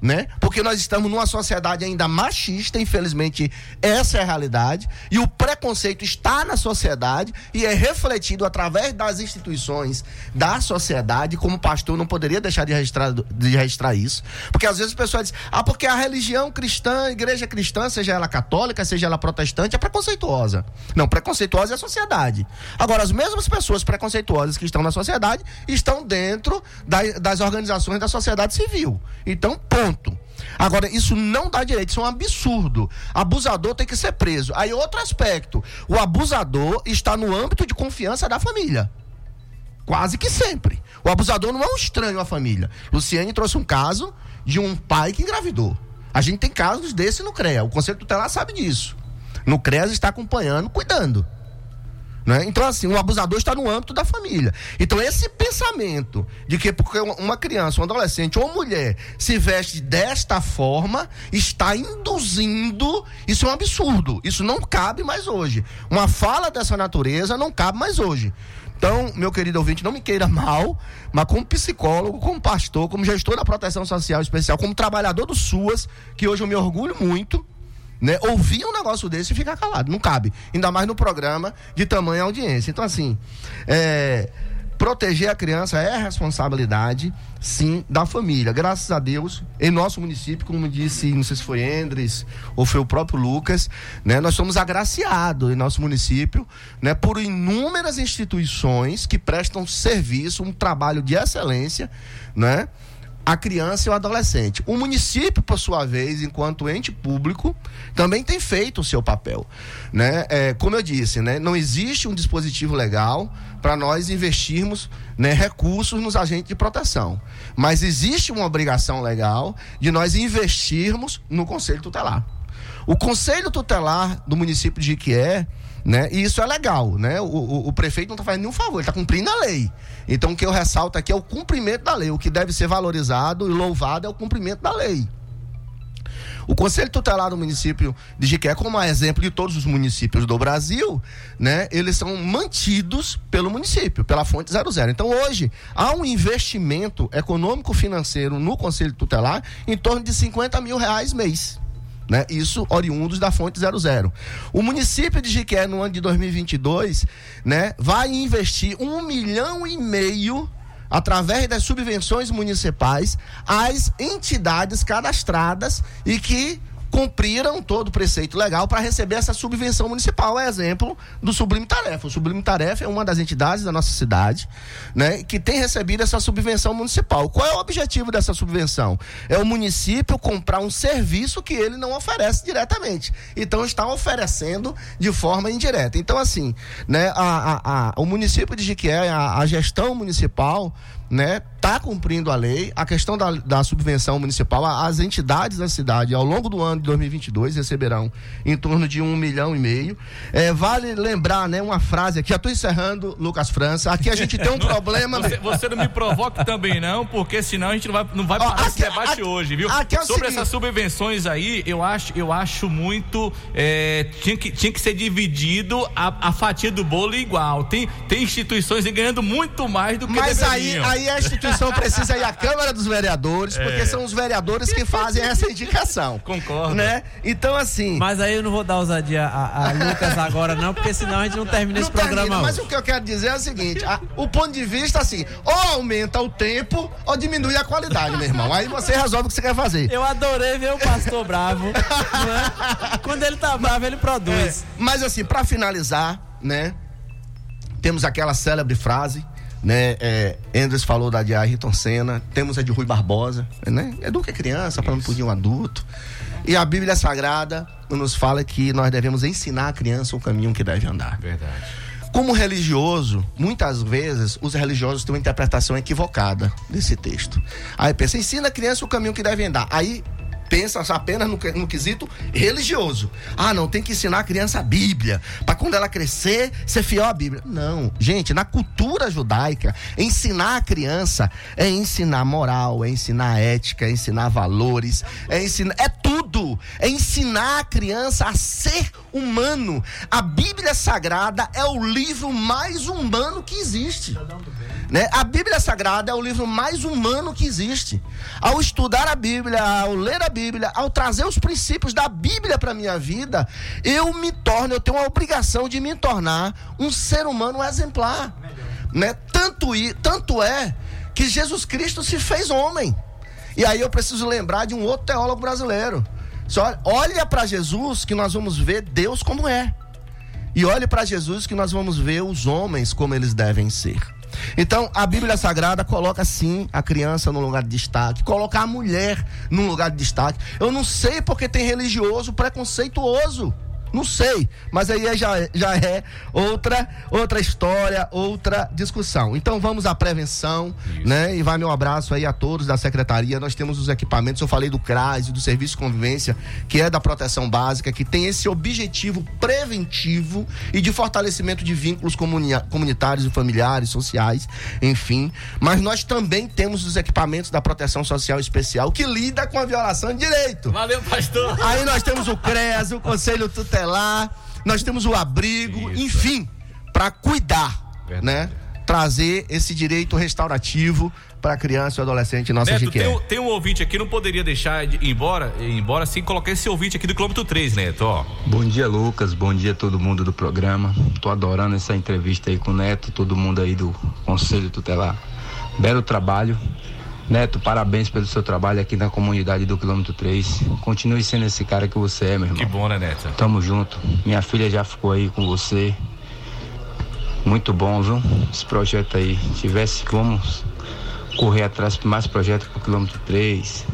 né? Porque nós estamos numa sociedade ainda machista, infelizmente essa é a realidade, e o preconceito está na sociedade e é refletido através das instituições da sociedade, como pastor não poderia deixar de registrar, de registrar isso, porque às vezes as pessoas dizem, ah, porque a religião cristã, a igreja cristã, seja ela católica, seja ela protestante, é preconceituosa. Não, preconceituosa é a sociedade. Agora, as mesmas pessoas preconceituosas que estão na sociedade estão dentro da, das organizações da sociedade civil. Então, ponto. Agora, isso não dá direito, isso é um absurdo. Abusador tem que ser preso. Aí, outro aspecto: o abusador está no âmbito de confiança da família. Quase que sempre. O abusador não é um estranho à família. Luciane trouxe um caso de um pai que engravidou. A gente tem casos desse no CREA. O Conselho Tutelar sabe disso. No CREAS está acompanhando, cuidando. Né? Então, assim, o abusador está no âmbito da família. Então, esse pensamento de que porque uma criança, um adolescente ou mulher se veste desta forma, está induzindo. Isso é um absurdo. Isso não cabe mais hoje. Uma fala dessa natureza não cabe mais hoje. Então, meu querido ouvinte, não me queira mal, mas como psicólogo, como pastor, como gestor da proteção social especial, como trabalhador do SUAS, que hoje eu me orgulho muito, né, ouvir um negócio desse e ficar calado. Não cabe. Ainda mais no programa de tamanha audiência. Então, assim, é, proteger a criança é responsabilidade, sim, da família. Graças a Deus, em nosso município, como disse, não sei se foi Endres ou foi o próprio Lucas, né, nós somos agraciados em nosso município né, por inúmeras instituições que prestam serviço, um trabalho de excelência, né? A criança e o adolescente. O município, por sua vez, enquanto ente público, também tem feito o seu papel. Né? É, como eu disse, né? não existe um dispositivo legal para nós investirmos né, recursos nos agentes de proteção. Mas existe uma obrigação legal de nós investirmos no Conselho Tutelar. O Conselho Tutelar do município de Jiquié, né? E isso é legal, né? O, o, o prefeito não está fazendo nenhum favor, ele está cumprindo a lei. Então o que eu ressalto aqui é o cumprimento da lei. O que deve ser valorizado e louvado é o cumprimento da lei. O Conselho Tutelar do município de Jiqué, como é exemplo de todos os municípios do Brasil, né, eles são mantidos pelo município, pela fonte 00. Então, hoje, há um investimento econômico-financeiro no Conselho Tutelar em torno de 50 mil reais mês. Né? Isso oriundos da fonte 00. O município de Jiqué, no ano de 2022, né, vai investir um milhão e meio através das subvenções municipais às entidades cadastradas e que cumpriram todo o preceito legal para receber essa subvenção municipal. É exemplo do Sublime Tarefa. O Sublime Tarefa é uma das entidades da nossa cidade, né, que tem recebido essa subvenção municipal. Qual é o objetivo dessa subvenção? É o município comprar um serviço que ele não oferece diretamente. Então está oferecendo de forma indireta. Então assim, né, a, a, a o município de Jiquié, a, a gestão municipal né, está cumprindo a lei. A questão da, da subvenção municipal, as entidades da cidade, ao longo do ano de 2022, receberão em torno de um milhão e meio. É, vale lembrar, né, uma frase aqui, já estou encerrando, Lucas França. Aqui a gente tem um problema. Você, você, não me provoque também, não, porque senão a gente não vai, não vai parar esse debate aqui, hoje, viu? É Sobre seguinte... essas subvenções aí, eu acho, eu acho muito. É, tinha, que, tinha que ser dividido a, a fatia do bolo igual. Tem, tem instituições ganhando muito mais do que Mas aí, aí aí a instituição precisa ir à Câmara dos Vereadores, porque é. são os vereadores que fazem essa indicação. Concordo. Né? Então, assim. Mas aí eu não vou dar ousadia a, a Lucas agora, não, porque senão a gente não termina não esse termina, programa. Mas hoje. o que eu quero dizer é o seguinte: a, o ponto de vista, assim, ou aumenta o tempo ou diminui a qualidade, meu irmão. Aí você resolve o que você quer fazer. Eu adorei ver o pastor bravo. né? Quando ele tá bravo, ele produz. É, mas assim, para finalizar, né? Temos aquela célebre frase né? É, Andres falou da de Ayrton Senna, temos a de Rui Barbosa, né? Educa criança para não um adulto. E a Bíblia Sagrada nos fala que nós devemos ensinar a criança o caminho que deve andar. Verdade. Como religioso, muitas vezes os religiosos têm uma interpretação equivocada desse texto. Aí pensa, ensina a criança o caminho que deve andar. Aí pensa apenas no, no quesito religioso. Ah, não, tem que ensinar a criança a Bíblia, para quando ela crescer, ser fiel à Bíblia. Não, gente, na cultura judaica, ensinar a criança é ensinar moral, é ensinar ética, é ensinar valores, é ensinar. É tudo! É ensinar a criança a ser humano. A Bíblia Sagrada é o livro mais humano que existe. Né? A Bíblia Sagrada é o livro mais humano que existe. Ao estudar a Bíblia, ao ler a Bíblia, ao trazer os princípios da Bíblia para minha vida, eu me torno, eu tenho a obrigação de me tornar um ser humano exemplar. Né? Tanto, i- tanto é que Jesus Cristo se fez homem. E aí eu preciso lembrar de um outro teólogo brasileiro. Olha para Jesus que nós vamos ver Deus como é. E olhe para Jesus que nós vamos ver os homens como eles devem ser. Então, a Bíblia Sagrada coloca sim a criança no lugar de destaque, coloca a mulher num lugar de destaque. Eu não sei porque tem religioso preconceituoso. Não sei, mas aí já, já é outra outra história, outra discussão. Então vamos à prevenção, né? E vai meu abraço aí a todos da secretaria. Nós temos os equipamentos, eu falei do CRAS do Serviço de Convivência, que é da proteção básica, que tem esse objetivo preventivo e de fortalecimento de vínculos comunitários e familiares, sociais, enfim. Mas nós também temos os equipamentos da proteção social especial que lida com a violação de direito. Valeu, pastor. Aí nós temos o CREAS, o Conselho Tutelar, nós temos o abrigo, enfim, para cuidar, né? Trazer esse direito restaurativo para a criança e o adolescente nossa Neto, tem, um- tem um ouvinte aqui, não poderia deixar de ir embora, ir embora sem colocar esse ouvinte aqui do quilômetro 3, Neto, ó. Bom dia, Lucas. Bom dia a todo mundo do programa. Tô adorando essa entrevista aí com o Neto, todo mundo aí do Conselho Tutelar. Belo trabalho. Neto, parabéns pelo seu trabalho aqui na comunidade do quilômetro 3. Continue sendo esse cara que você é, meu irmão. Que bom, né, Neto? Tamo junto. Minha filha já ficou aí com você. Muito bom, viu? Esse projeto aí. Tivesse, vamos correr atrás de mais projetos pro quilômetro 3.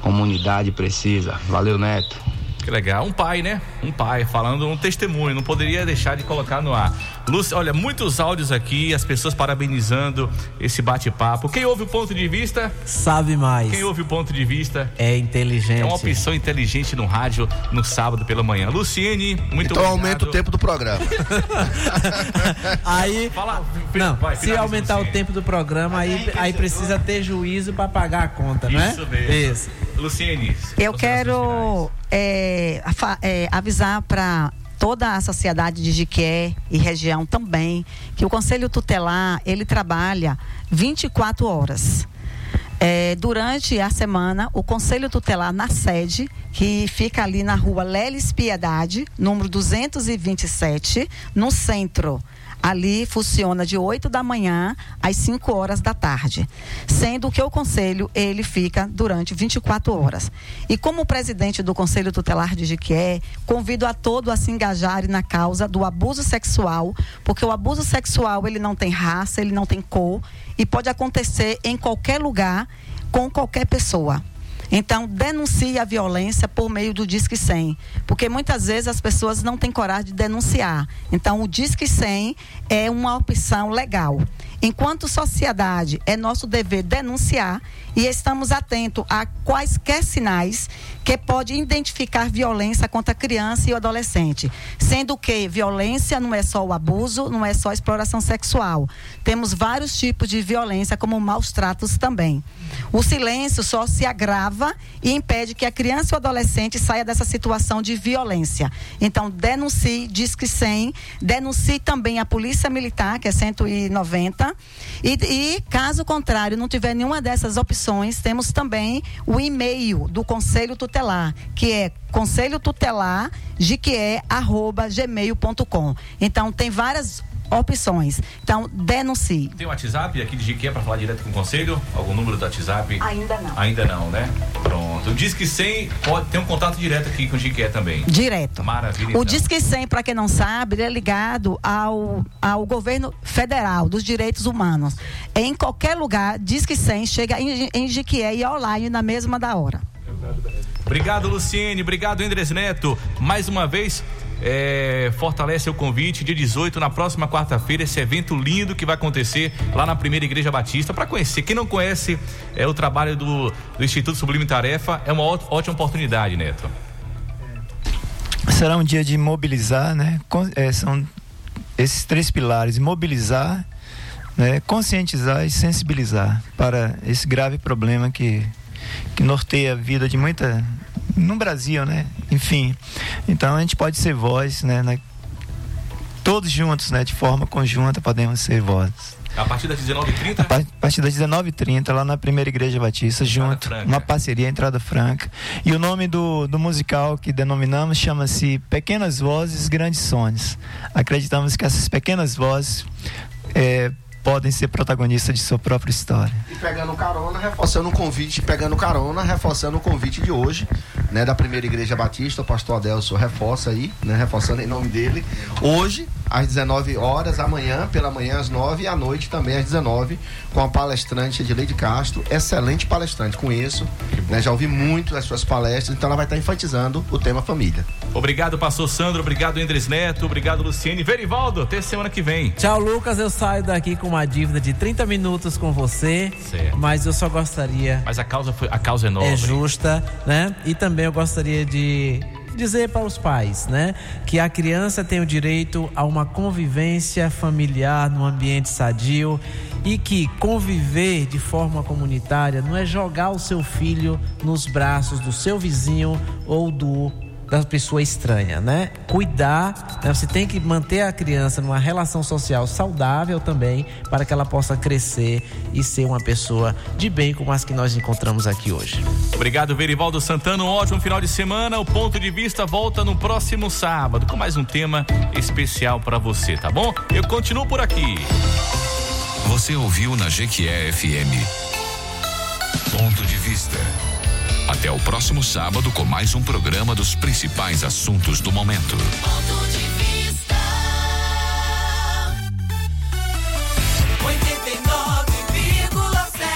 Comunidade precisa. Valeu, Neto. Que legal. Um pai, né? Um pai falando um testemunho. Não poderia deixar de colocar no ar. Lúcia, olha, muitos áudios aqui, as pessoas parabenizando esse bate-papo. Quem ouve o ponto de vista? Sabe mais. Quem ouve o ponto de vista? É inteligente. É uma opção inteligente no rádio no sábado pela manhã. Luciene, muito então obrigado. aumenta o tempo do programa. Aí, Fala, não, vai, se aumentar o tempo do programa, aí, aí precisa ter juízo para pagar a conta, né? Isso mesmo. Isso. Luciene. Eu quero é, é, avisar para toda a sociedade de Jiqué e região também que o Conselho Tutelar ele trabalha 24 horas. É, durante a semana, o Conselho Tutelar na sede, que fica ali na rua Leles Piedade, número 227, no centro. Ali funciona de 8 da manhã às 5 horas da tarde. Sendo que o conselho, ele fica durante 24 horas. E como presidente do Conselho Tutelar de Jiquié, convido a todos a se engajarem na causa do abuso sexual, porque o abuso sexual, ele não tem raça, ele não tem cor e pode acontecer em qualquer lugar com qualquer pessoa. Então, denuncie a violência por meio do Disque 100, porque muitas vezes as pessoas não têm coragem de denunciar. Então, o Disque 100 é uma opção legal. Enquanto sociedade, é nosso dever denunciar e estamos atentos a quaisquer sinais que pode identificar violência contra criança e adolescente. Sendo que violência não é só o abuso, não é só a exploração sexual. Temos vários tipos de violência, como maus tratos também. O silêncio só se agrava e impede que a criança e o adolescente saia dessa situação de violência. Então, denuncie, diz que 100, denuncie também a Polícia Militar, que é 190. E, e caso contrário, não tiver nenhuma dessas opções, temos também o e-mail do Conselho Tutelar, que é conselho tutelar gmail.com. Então, tem várias opções. Então, denuncie. Tem o WhatsApp aqui de Jiqué para falar direto com o conselho? Algum número do WhatsApp? Ainda não. Ainda não, né? Pronto. Diz que 100 pode ter um contato direto aqui com o Jiqué também. Direto. Maravilha. O então. Disque 100, para quem não sabe, ele é ligado ao, ao governo federal dos direitos humanos. Em qualquer lugar, Disque 100 chega em, em Jiquié e online na mesma da hora. Obrigado, Luciene. Obrigado, Andres Neto. Mais uma vez, é, fortalece o convite, dia 18, na próxima quarta-feira, esse evento lindo que vai acontecer lá na primeira Igreja Batista. Para conhecer, quem não conhece é, o trabalho do, do Instituto Sublime Tarefa, é uma ótima oportunidade, Neto. Será um dia de mobilizar, né? É, são esses três pilares: mobilizar, né? conscientizar e sensibilizar para esse grave problema que, que norteia a vida de muita. no Brasil, né? Enfim. Então a gente pode ser voz, né? na- todos juntos, né? De forma conjunta podemos ser vozes. A partir das 19h30? A par- a partir das 19h30, lá na primeira Igreja Batista, junto, Franca. uma parceria Entrada Franca. E o nome do, do musical que denominamos chama-se Pequenas Vozes, Grandes Sonhos. Acreditamos que essas pequenas vozes eh, podem ser protagonistas de sua própria história. E pegando carona, reforçando o convite, pegando carona, reforçando o convite de hoje, né, da primeira igreja batista, o pastor Adelso reforça aí, né, reforçando em nome dele. Hoje, às 19 horas, amanhã, pela manhã às 9 e à noite também às 19, com a palestrante Edileide Castro, excelente palestrante, conheço, né, já ouvi muito das suas palestras, então ela vai estar enfatizando o tema família. Obrigado, pastor Sandro. Obrigado, Andres Neto. Obrigado, Luciene. Verivaldo, até semana que vem. Tchau, Lucas. Eu saio daqui com uma dívida de 30 minutos com você. Certo. Mas eu só gostaria. Mas a causa, foi, a causa é nobre. É justa, né? E também eu gostaria de dizer para os pais, né, que a criança tem o direito a uma convivência familiar num ambiente sadio e que conviver de forma comunitária não é jogar o seu filho nos braços do seu vizinho ou do da pessoa estranha, né? Cuidar, né? você tem que manter a criança numa relação social saudável também para que ela possa crescer e ser uma pessoa de bem como as que nós encontramos aqui hoje. Obrigado, Verivaldo Santana. Um ótimo final de semana. O ponto de vista volta no próximo sábado com mais um tema especial para você, tá bom? Eu continuo por aqui. Você ouviu na Jequié FM. Ponto de vista. Até o próximo sábado com mais um programa dos principais assuntos do momento.